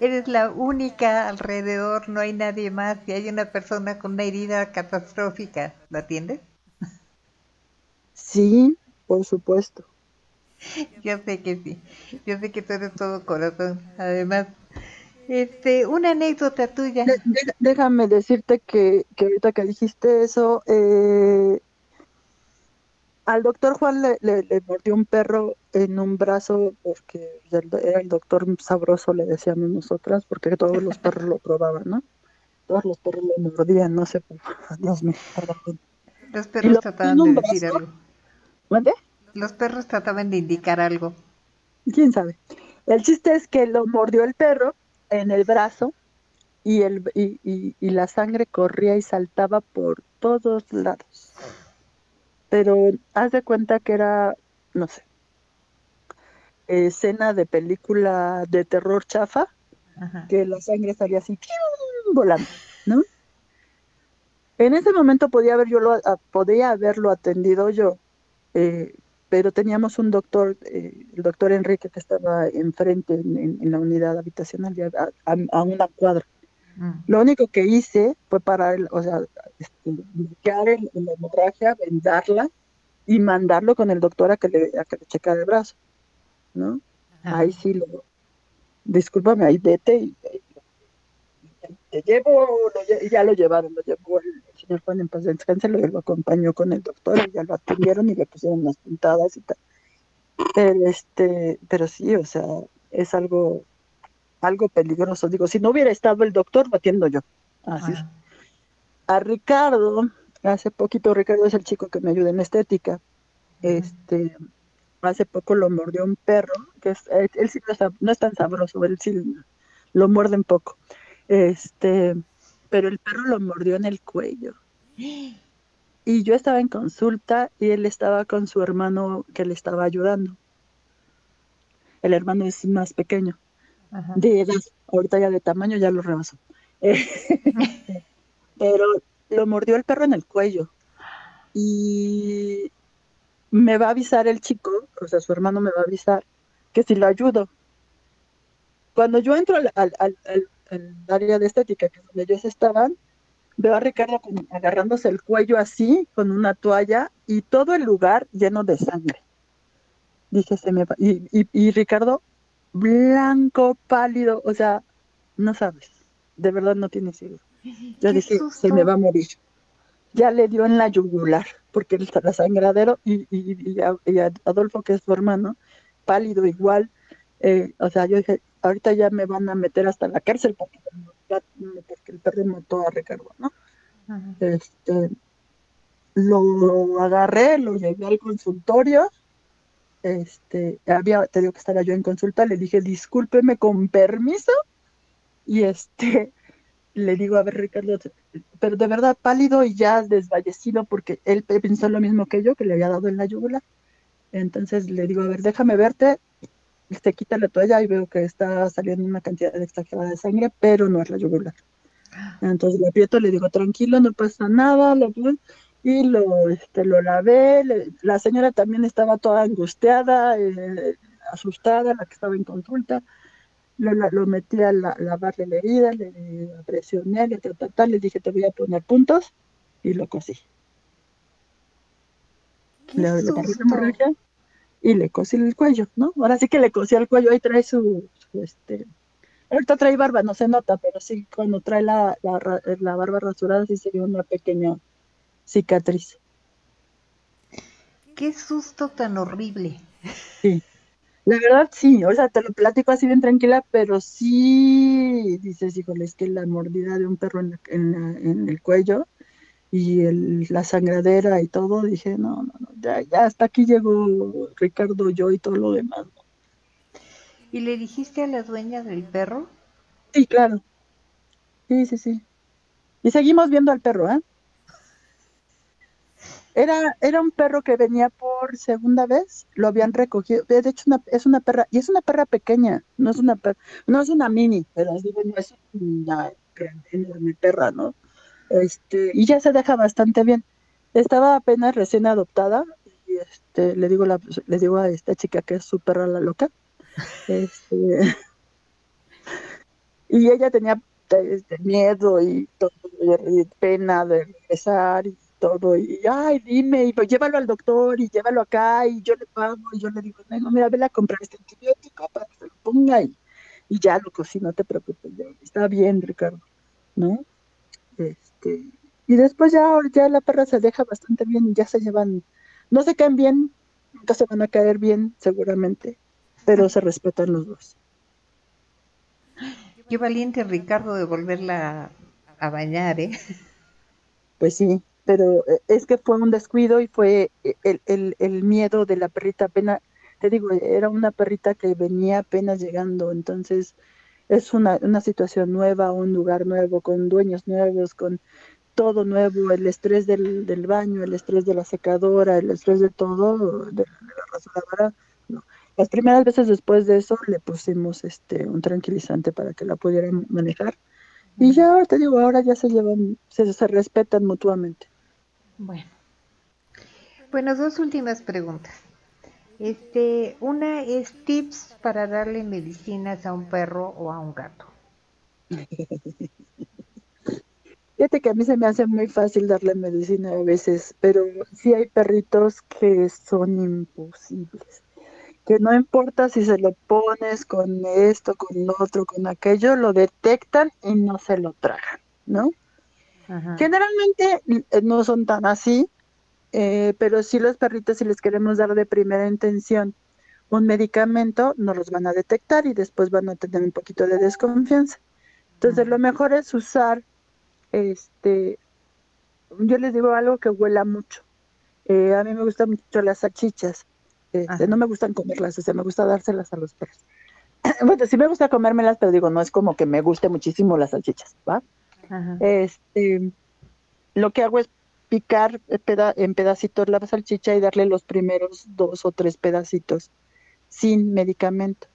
Eres la única alrededor, no hay nadie más y hay una persona con una herida catastrófica. ¿La atiendes? Sí, por supuesto. Yo sé que sí. Yo sé que tú eres todo corazón. Además, este, una anécdota tuya. De- de- déjame decirte que, que ahorita que dijiste eso, eh, al doctor Juan le, le- le mordió un perro en un brazo porque era el doctor sabroso, le decíamos nosotras, porque todos los perros lo probaban, ¿no? Todos los perros lo mordían, no sé, Dios mío, perdón. Los perros trataban de decir algo. ¿Mande? Los perros trataban de indicar algo. ¿Quién sabe? El chiste es que lo mordió el perro en el brazo y, el, y, y- y la sangre corría y saltaba por todos lados. Pero haz de cuenta que era, no sé, escena de película de terror chafa, Ajá. que la sangre salía así volando, ¿no? En ese momento podía haber yo lo, podía haberlo atendido yo, eh, pero teníamos un doctor, eh, el doctor Enrique, que estaba enfrente en, en- en la unidad habitacional, ya a, a- una cuadra. Mm. Lo único que hice fue parar, el, o sea, este, bloquear el- la hemorragia, vendarla y mandarlo con el doctor a que le, a que le checara el brazo, ¿no? Ajá. Ahí sí lo, discúlpame, ahí vete y, y- y te llevo, lo ya lo llevaron, lo llevó el señor Juan en paz descanse, lo, lo acompañó con el doctor y ya lo atendieron y le pusieron las puntadas y tal. Pero este, pero sí, o sea, es algo, algo peligroso. Digo, si no hubiera estado el doctor, lo atiendo yo. Así es. Ajá. A Ricardo, hace poquito, Ricardo es el chico que me ayuda en estética. Este, hace poco lo mordió un perro, que es, él, él sí no, es, no es tan sabroso, él sí lo muerde un poco. Este, pero el perro lo mordió en el cuello. Y yo estaba en consulta y él estaba con su hermano que le estaba ayudando. El hermano es más pequeño, Ajá. de edad, ahorita ya de tamaño ya lo rebasó. Eh, pero lo mordió el perro en el cuello. Y me va a avisar el chico, o sea, su hermano me va a avisar que si lo ayudo. Cuando yo entro al, al- al- al- al área de estética, que es donde ellos estaban, veo a Ricardo como agarrándose el cuello así, con una toalla, y todo el lugar lleno de sangre. Dije, se me va. Y, y, y Ricardo, blanco, pálido, o sea, no sabes, de verdad no tienes idea. Yo ¡Qué dije, susto! se me va a morir. Ya le dio en la yugular, porque el sangradero, y, y, y Adolfo, que es su hermano, pálido igual, eh, o sea, yo dije, ahorita ya me van a meter hasta la cárcel porque, el perro mató a Ricardo, ¿no? Ajá. Este, lo agarré, lo llevé al consultorio, este, había, te digo que estaba yo en consulta, le dije, discúlpeme con permiso, y este, le digo, a ver, Ricardo, pero de verdad pálido y ya desvallecido, porque él pensó lo mismo que yo, que le había dado en la yugular. Entonces le digo, a ver, déjame verte, se quita la toalla y veo que está saliendo una cantidad exagerada de sangre, pero no es la yugular. Entonces le aprieto, le digo, tranquilo, no pasa nada, lo, y lo, este, lo lavé. la señora también estaba toda angustiada, eh, asustada, la que estaba en consulta. Lo, lo metí a la, lavarle la herida, le presioné, le, le dije, te voy a poner puntos y lo cosí. Le, le y le cosí el cuello, ¿no? Ahora sí que le cosí el cuello, ahí trae su, este, ahorita trae barba, no se nota, pero sí cuando trae la, la, la barba rasurada sí se ve una pequeña cicatriz. Qué susto tan horrible. Sí, la verdad sí, o sea, te lo platico así bien tranquila, pero sí dices, híjole, es que la mordida de un perro en, en, el cuello y el, la sangradera y todo, dije, no, no, no, ya, ya hasta aquí llegó Ricardo, yo y todo lo demás. ¿Y le dijiste a la dueña del perro? Sí, claro. Sí, sí, sí. Y seguimos viendo al perro, ¿eh? Era, era un perro que venía por segunda vez, lo habían recogido, de hecho una, es una perra, y es una perra pequeña, no es una perra, no es una mini, pero no es una enorme perra, ¿no? Este, y ya se deja bastante bien. Estaba apenas recién adoptada, y este, le digo la, le digo a esta chica que es su perra la loca, este, y ella tenía este, miedo y todo, pena de regresar y todo, y ay, dime, y pues llévalo al doctor, y llévalo acá, y yo le pago, y yo le digo, no, mira, vele a comprar este antibiótico para que se lo ponga, y, ya lo cocino, no te preocupes, está bien, Ricardo, ¿no? Este, y después ya, ya la perra se deja bastante bien, ya se llevan, no se caen bien, nunca se van a caer bien, seguramente, pero se respetan los dos. Qué valiente Ricardo de volverla a bañar, ¿eh? Pues sí, pero eh, es que fue un descuido y fue eh, el, el, el miedo de la perrita apenas, te digo, era una perrita que venía apenas llegando, entonces es una, una situación nueva, un lugar nuevo, con dueños nuevos, con todo nuevo, el estrés del, del baño, el estrés de la secadora, el estrés de todo, de, la rasuradora, no. Las primeras veces después de eso le pusimos este un tranquilizante para que la pudieran manejar. Y ya te digo, ahora ya se llevan, se, se respetan mutuamente. Bueno. Bueno, dos últimas preguntas. Este, una es tips para darle medicinas a un perro o a un gato. Fíjate que a mí se me hace muy fácil darle medicina a veces, pero sí hay perritos que son imposibles. Que no importa si se lo pones con esto, con lo otro, con aquello, lo detectan y no se lo tragan, ¿no? Generalmente eh, no son tan así, eh, pero sí los perritos si les queremos dar de primera intención un medicamento, no los van a detectar y después van a tener un poquito de desconfianza. Entonces lo mejor es usar, este, yo les digo algo que huela mucho. Eh, a mí me gustan mucho las salchichas. Este, no me gustan comerlas, o sea, me gusta dárselas a los perros. bueno, sí me gusta comérmelas, pero digo, no es como que me guste muchísimo las salchichas, ¿va? Este, lo que hago es picar en pedacitos la salchicha y darle los primeros dos o tres pedacitos sin medicamento.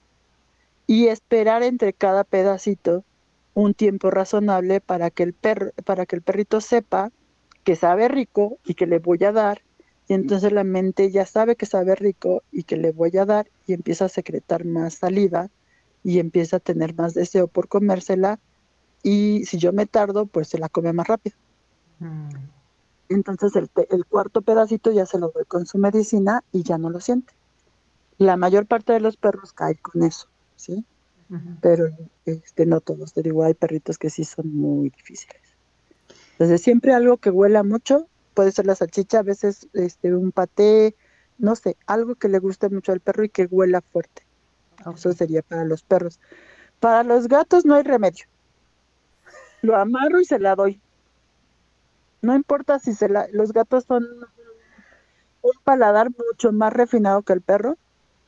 Y esperar entre cada pedacito un tiempo razonable para que el perro, para que el perrito sepa que sabe rico y que le voy a dar. Y entonces la mente ya sabe que sabe rico y que le voy a dar y empieza a secretar más saliva y empieza a tener más deseo por comérsela y si yo me tardo, pues se la come más rápido. Mm. Entonces el, el, cuarto pedacito ya se lo doy con su medicina y ya no lo siente. La mayor parte de los perros cae con eso, ¿sí? Pero este, no todos, te digo, hay perritos que sí son muy difíciles. Entonces siempre algo que huela mucho, puede ser la salchicha, a veces este, un paté, no sé, algo que le guste mucho al perro y que huela fuerte. Eso sería para los perros. Para los gatos no hay remedio lo amarro y se la doy. No importa si se la, los gatos son un paladar mucho más refinado que el perro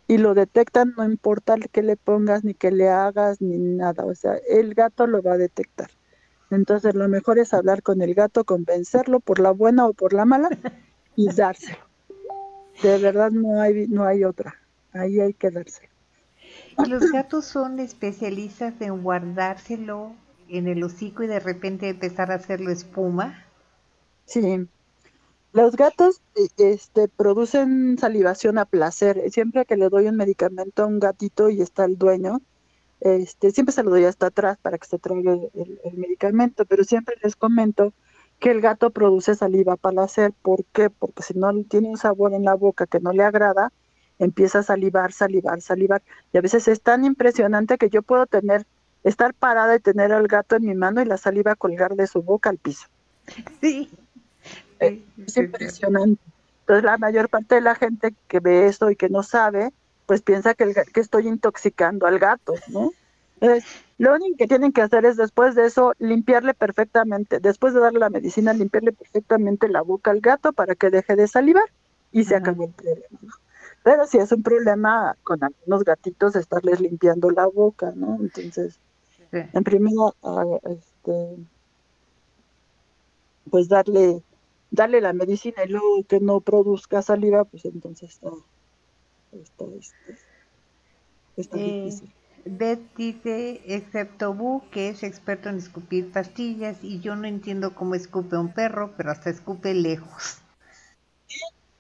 y lo detectan, no importa que le pongas ni que le hagas ni nada, o sea, el gato lo va a detectar. Entonces lo mejor es hablar con el gato, convencerlo por la buena o por la mala y dárselo. De verdad no hay no hay otra. Ahí hay que dárselo. ¿Y los gatos son especialistas en guardárselo en el hocico y de repente empezar a hacerlo espuma. Sí. Los gatos e- este, producen salivación a placer. Siempre que le doy un medicamento a un gatito y está el dueño, este, siempre se lo doy hasta atrás para que se trague el, medicamento, pero siempre les comento que el gato produce saliva a placer. ¿Por qué? Porque si no tiene un sabor en la boca que no le agrada, empieza a salivar, salivar, salivar. Y a veces es tan impresionante que yo puedo tener, estar parada y tener al gato en mi mano y la saliva colgar de su boca al piso. Sí. Eh, Es impresionante. Entonces la mayor parte de la gente que ve eso y que no sabe, pues piensa que, el que estoy intoxicando al gato, ¿no? Entonces, lo único que tienen que hacer es después de eso limpiarle perfectamente, después de darle la medicina, limpiarle perfectamente la boca al gato para que deje de salivar y se Ajá. acabó el problema. ¿no? Pero sí es un problema con algunos gatitos estarles limpiando la boca, ¿no? Entonces, Sí. en primera, ah, este, pues darle, darle la medicina y luego que no produzca saliva, pues entonces está, está, este, está Eh, difícil. Beth dice, excepto Bu, que es experto en escupir pastillas, y yo no entiendo cómo escupe un perro, pero hasta escupe lejos.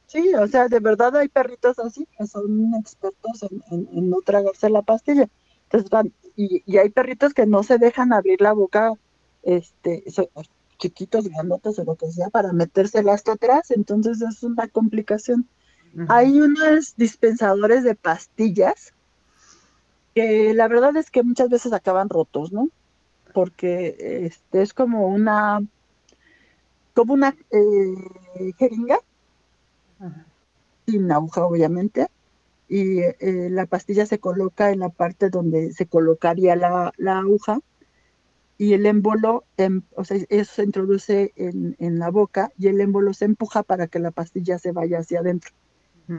Sí, o sea, de verdad hay perritos así que son expertos en, en- en no tragarse la pastilla. Entonces van, y, y hay perritos que no se dejan abrir la boca, este, chiquitos, grandotes o lo que sea, para metérsela hasta atrás, entonces es una complicación. Hay unos dispensadores de pastillas que la verdad es que muchas veces acaban rotos, ¿no? Porque este es como una, como una eh, jeringa sin aguja, obviamente, y eh, la pastilla se coloca en la parte donde se colocaría la, la aguja y el émbolo, em- o sea, eso se introduce en, en la boca y el émbolo se empuja para que la pastilla se vaya hacia adentro.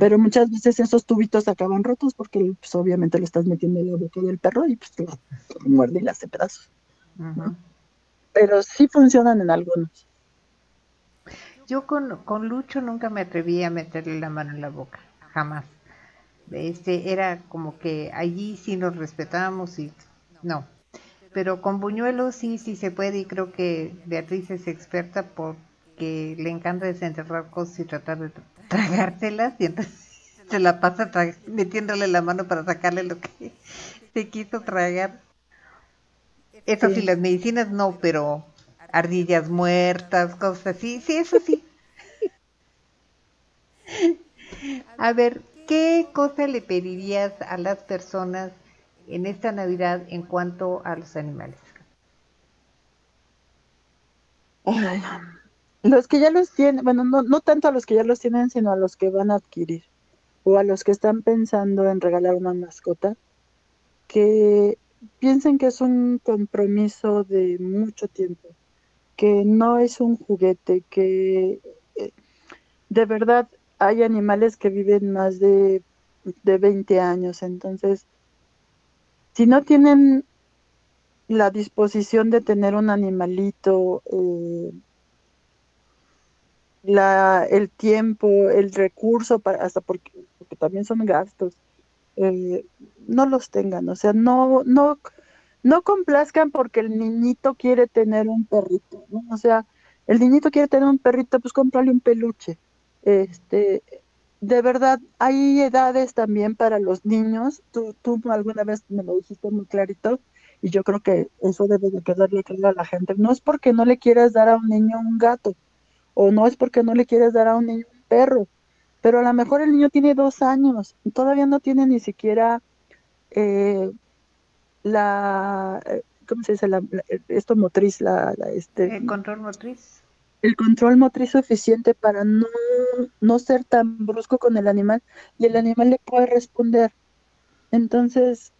Pero muchas veces esos tubitos acaban rotos porque pues, obviamente lo estás metiendo en la boca del perro y pues lo, muerde y le hace pedazos. Pero sí funcionan en algunos. Yo con, con Lucho nunca me atreví a meterle la mano en la boca, jamás. Este era como que allí sí nos respetábamos y no. Pero con Buñuelos sí, sí se puede y creo que Beatriz es experta porque le encanta desenterrar cosas y tratar de tra- tragárselas y entonces se la pasa tra- metiéndole la mano para sacarle lo que se quiso tragar. Eso sí, Sí. las medicinas no, pero ardillas muertas, cosas así, sí, eso sí. A ver, ¿qué cosa le pedirías a las personas en esta Navidad en cuanto a los animales? Los que ya los tienen, bueno, no, no tanto a los que ya los tienen, sino a los que van a adquirir o a los que están pensando en regalar una mascota, que piensen que es un compromiso de mucho tiempo, que no es un juguete, que eh, de verdad hay animales que viven más de, de 20 años, entonces, si no tienen la disposición de tener un animalito, eh, la, el tiempo, el recurso, para, hasta porque, porque también son gastos, eh, no los tengan, o sea, no, no, no complazcan porque el niñito quiere tener un perrito, ¿no? O sea, el niñito quiere tener un perrito, pues cómprale un peluche. Este, de verdad, hay edades también para los niños. Tú, tú alguna vez me lo dijiste muy clarito y yo creo que eso debe de quedarle claro a la gente. No es porque no le quieras dar a un niño un gato o no es porque no le quieres dar a un niño un perro, pero a lo mejor el niño tiene dos años y todavía no tiene ni siquiera eh, la, eh, ¿cómo se dice? La, la- esto motriz, la, este, ¿El control motriz? El control motriz suficiente para no, no ser tan brusco con el animal y el animal le puede responder. Entonces,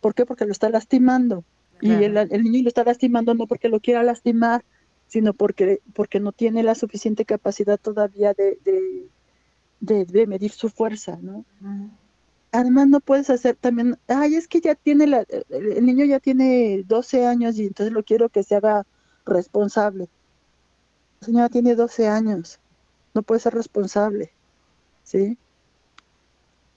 ¿por qué? Porque lo está lastimando. Y el, niño lo está lastimando no porque lo quiera lastimar, sino porque, porque no tiene la suficiente capacidad todavía de, de, de, de medir su fuerza, ¿no? Además no puedes hacer también, ay, es que ya tiene la, el el niño ya tiene 12 años y entonces lo quiero que se haga responsable. Señora tiene 12 años, no puede ser responsable, ¿sí?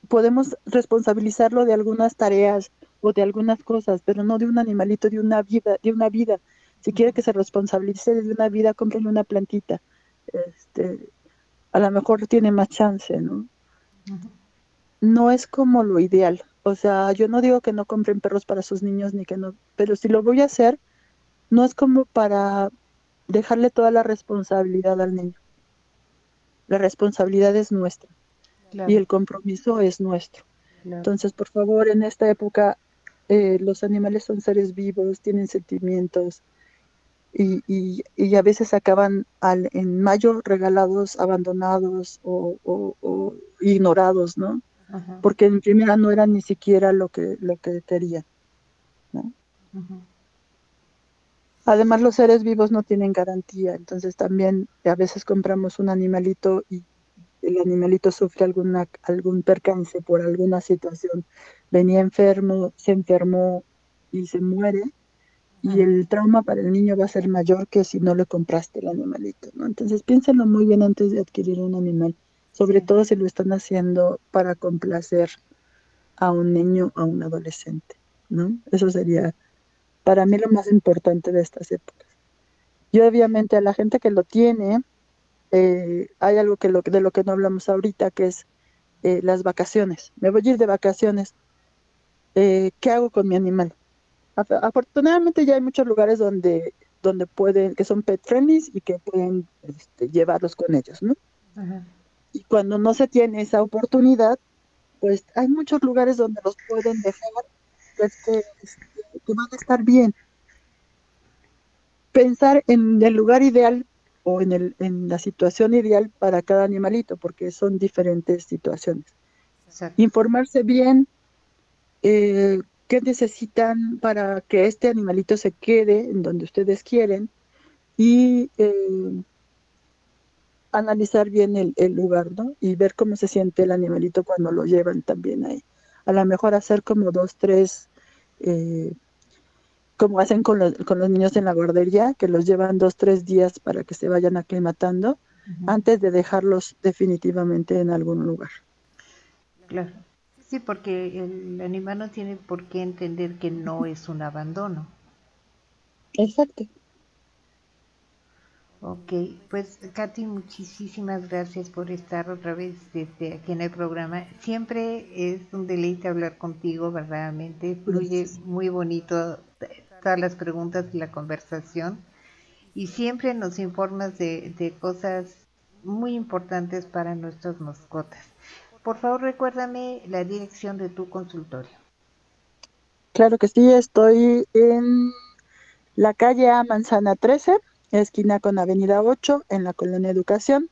Podemos responsabilizarlo de algunas tareas o de algunas cosas, pero no de un animalito, de una vida, de una vida. Si quiere que se responsabilice de una vida, cómprenle una plantita. Este, a lo mejor tiene más chance, ¿no? No es como lo ideal. O sea, yo no digo que no compren perros para sus niños ni que no, pero si lo voy a hacer, no es como para dejarle toda la responsabilidad al niño. La responsabilidad es nuestra y el compromiso es nuestro. Entonces, por favor, en esta época eh, los animales son seres vivos, tienen sentimientos y, y, a veces acaban al, en mayo regalados, abandonados o, ignorados, ¿no? Porque en primera no era ni siquiera lo que, lo que querían, ¿no? Además, los seres vivos no tienen garantía, entonces también a veces compramos un animalito y el animalito sufre alguna, algún percance por alguna situación. Venía enfermo, se enfermó y se muere, y el trauma para el niño va a ser mayor que si no le compraste el animalito, ¿no? Entonces piénsenlo muy bien antes de adquirir un animal, sobre todo si lo están haciendo para complacer a un niño o a un adolescente, ¿no? Eso sería para mí lo más importante de estas épocas. Y obviamente a la gente que lo tiene, eh, hay algo que lo, de lo que no hablamos ahorita, que es eh, las vacaciones. Me voy a ir de vacaciones. Eh, ¿Qué hago con mi animal? Afortunadamente ya hay muchos lugares donde, donde pueden, que son pet friendly y que pueden este, llevarlos con ellos, ¿no? Y cuando no se tiene esa oportunidad, pues hay muchos lugares donde los pueden dejar pues, que, que van a estar bien. Pensar en el lugar ideal o en, el, en la situación ideal para cada animalito, porque son diferentes situaciones. Informarse bien eh, qué necesitan para que este animalito se quede en donde ustedes quieren y eh, analizar bien el, el, lugar, ¿no? Y ver cómo se siente el animalito cuando lo llevan también ahí. A lo mejor hacer como dos, tres eh, como hacen con los, con los niños en la guardería, que los llevan dos, tres días para que se vayan aclimatando antes de dejarlos definitivamente en algún lugar. Claro. Sí, porque el animal no tiene por qué entender que no es un abandono. Exacto. Ok, pues Katy, muchísimas gracias por estar otra vez desde aquí en el programa. Siempre es un deleite hablar contigo, verdaderamente. Fluye muy bonito todas las preguntas y la conversación. Y siempre nos informas de, de cosas muy importantes para nuestras mascotas. Por favor, recuérdame la dirección de tu consultorio. Claro que sí, estoy en la calle A Manzana 13 esquina con Avenida 8, en la colonia Educación,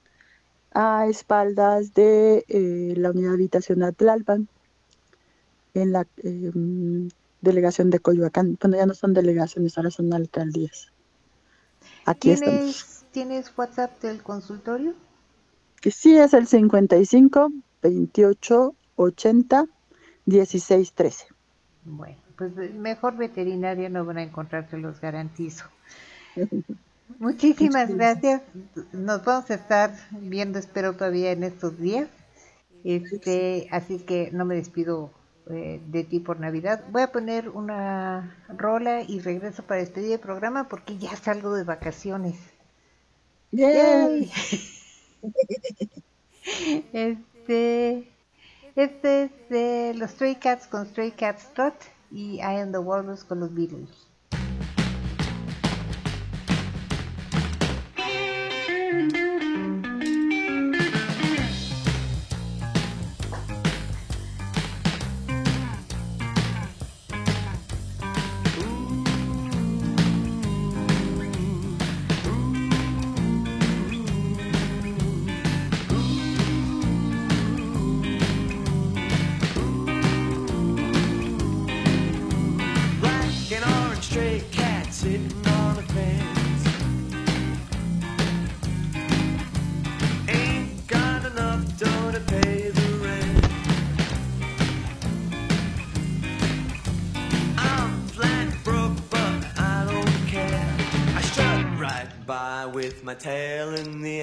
a espaldas de eh, la unidad habitacional Tlalpan, en la em, delegación de Coyoacán. Bueno, ya no son delegaciones, ahora son alcaldías. Aquí ¿Tienes, estamos. ¿Tienes WhatsApp del consultorio? Que sí, es el 55 28 80 16 13. Bueno, pues mejor veterinaria no van a encontrar, se los garantizo. Muchísimas gracias. Nos vamos a estar viendo, espero todavía en estos días. Este, así que no me despido eh, de ti por Navidad. Voy a poner una rola y regreso para despedir el programa porque ya salgo de vacaciones. este, este es de los Stray Cats con Stray Cats Trot y I Am the Walrus con los Beatles. My tail in the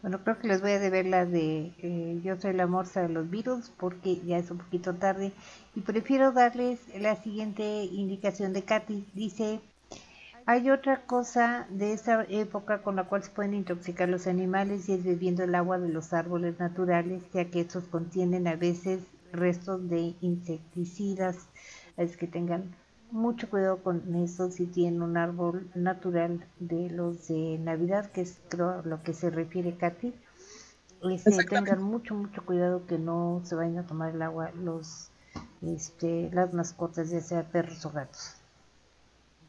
Bueno, creo que les voy a deber la de eh, Yo soy la morsa de los Beatles porque ya es un poquito tarde y prefiero darles la siguiente indicación de Katy. Dice, hay otra cosa de esa época con la cual se pueden intoxicar los animales y es bebiendo el agua de los árboles naturales, ya que estos contienen a veces restos de insecticidas. Es que tengan mucho cuidado con eso si tienen un árbol natural de los de Navidad, que es creo a lo que se refiere Katy. Este, tengan mucho, mucho cuidado que no se vayan a tomar el agua los, este, las mascotas, ya sea perros o gatos.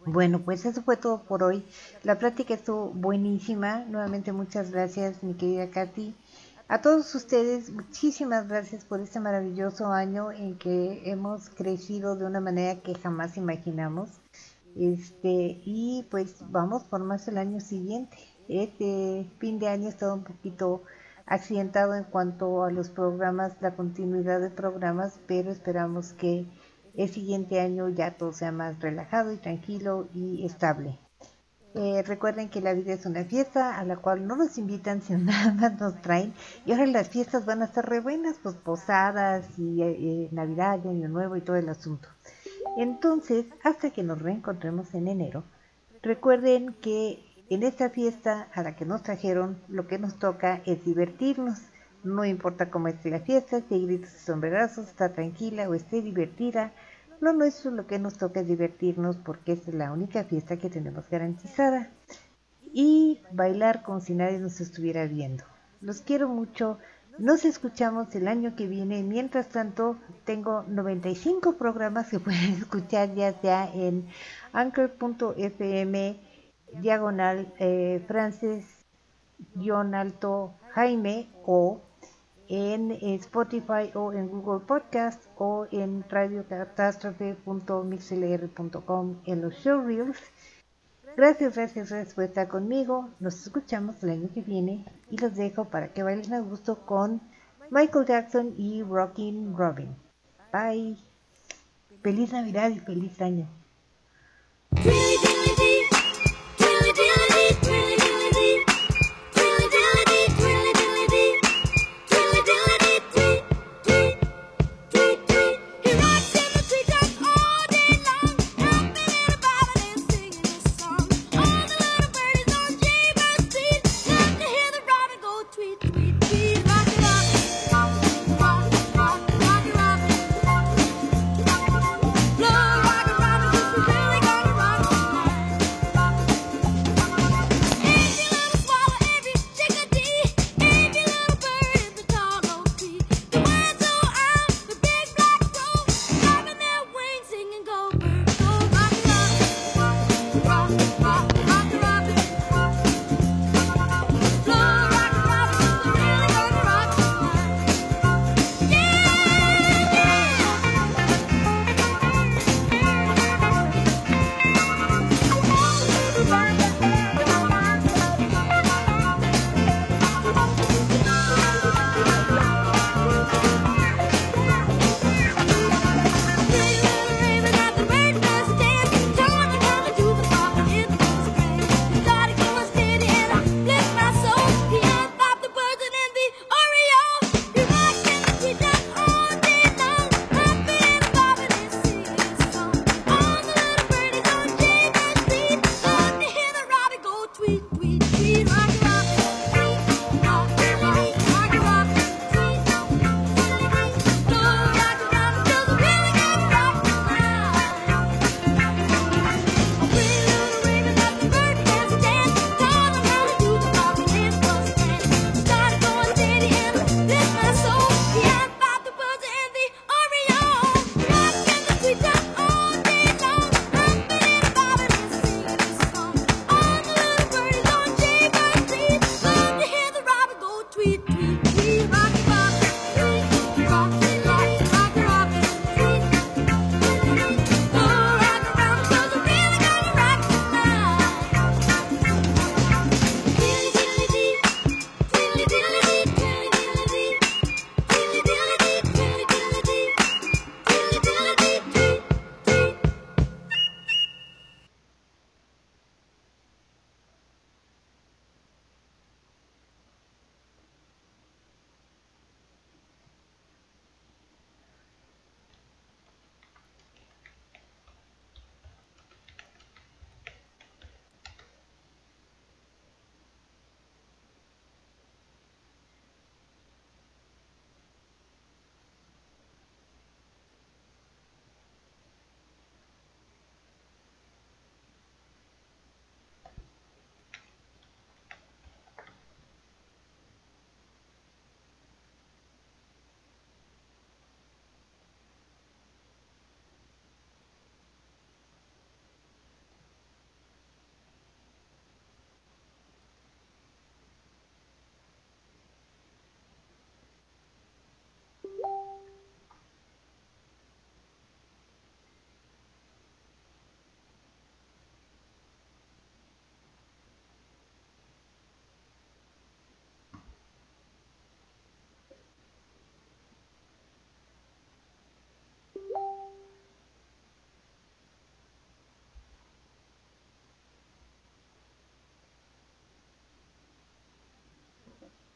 Bueno, pues eso fue todo por hoy. La plática estuvo buenísima. Nuevamente muchas gracias, mi querida Katy. A todos ustedes, muchísimas gracias por este maravilloso año en que hemos crecido de una manera que jamás imaginamos. Este, y pues vamos por más el año siguiente. Este fin de año ha estado un poquito accidentado en cuanto a los programas, la continuidad de programas, pero esperamos que el siguiente año ya todo sea más relajado y tranquilo y estable. Eh, recuerden que la vida es una fiesta a la cual no nos invitan, sino nada más nos traen. Y ahora las fiestas van a estar re buenas, pues posadas y eh, Navidad y Año Nuevo y todo el asunto. Entonces, hasta que nos reencontremos en enero, recuerden que en esta fiesta a la que nos trajeron, lo que nos toca es divertirnos. No importa cómo esté la fiesta, si hay gritos y sombrerazos, está tranquila o esté divertida. Lo nuestro, lo que nos toca es divertirnos porque es la única fiesta que tenemos garantizada. Y bailar como si nadie nos estuviera viendo. Los quiero mucho. Nos escuchamos el año que viene. Mientras tanto, tengo 95 programas que pueden escuchar ya sea en anchor.fm diagonal eh, frances guion alto jaime o en Spotify o en Google Podcast o en radiocatástrofe.mixlr.com en los showreels. Gracias, gracias, gracias por estar conmigo. Nos escuchamos el año que viene y los dejo para que bailen a gusto con Michael Jackson y Rockin' Robin. Bye. Feliz Navidad y feliz año.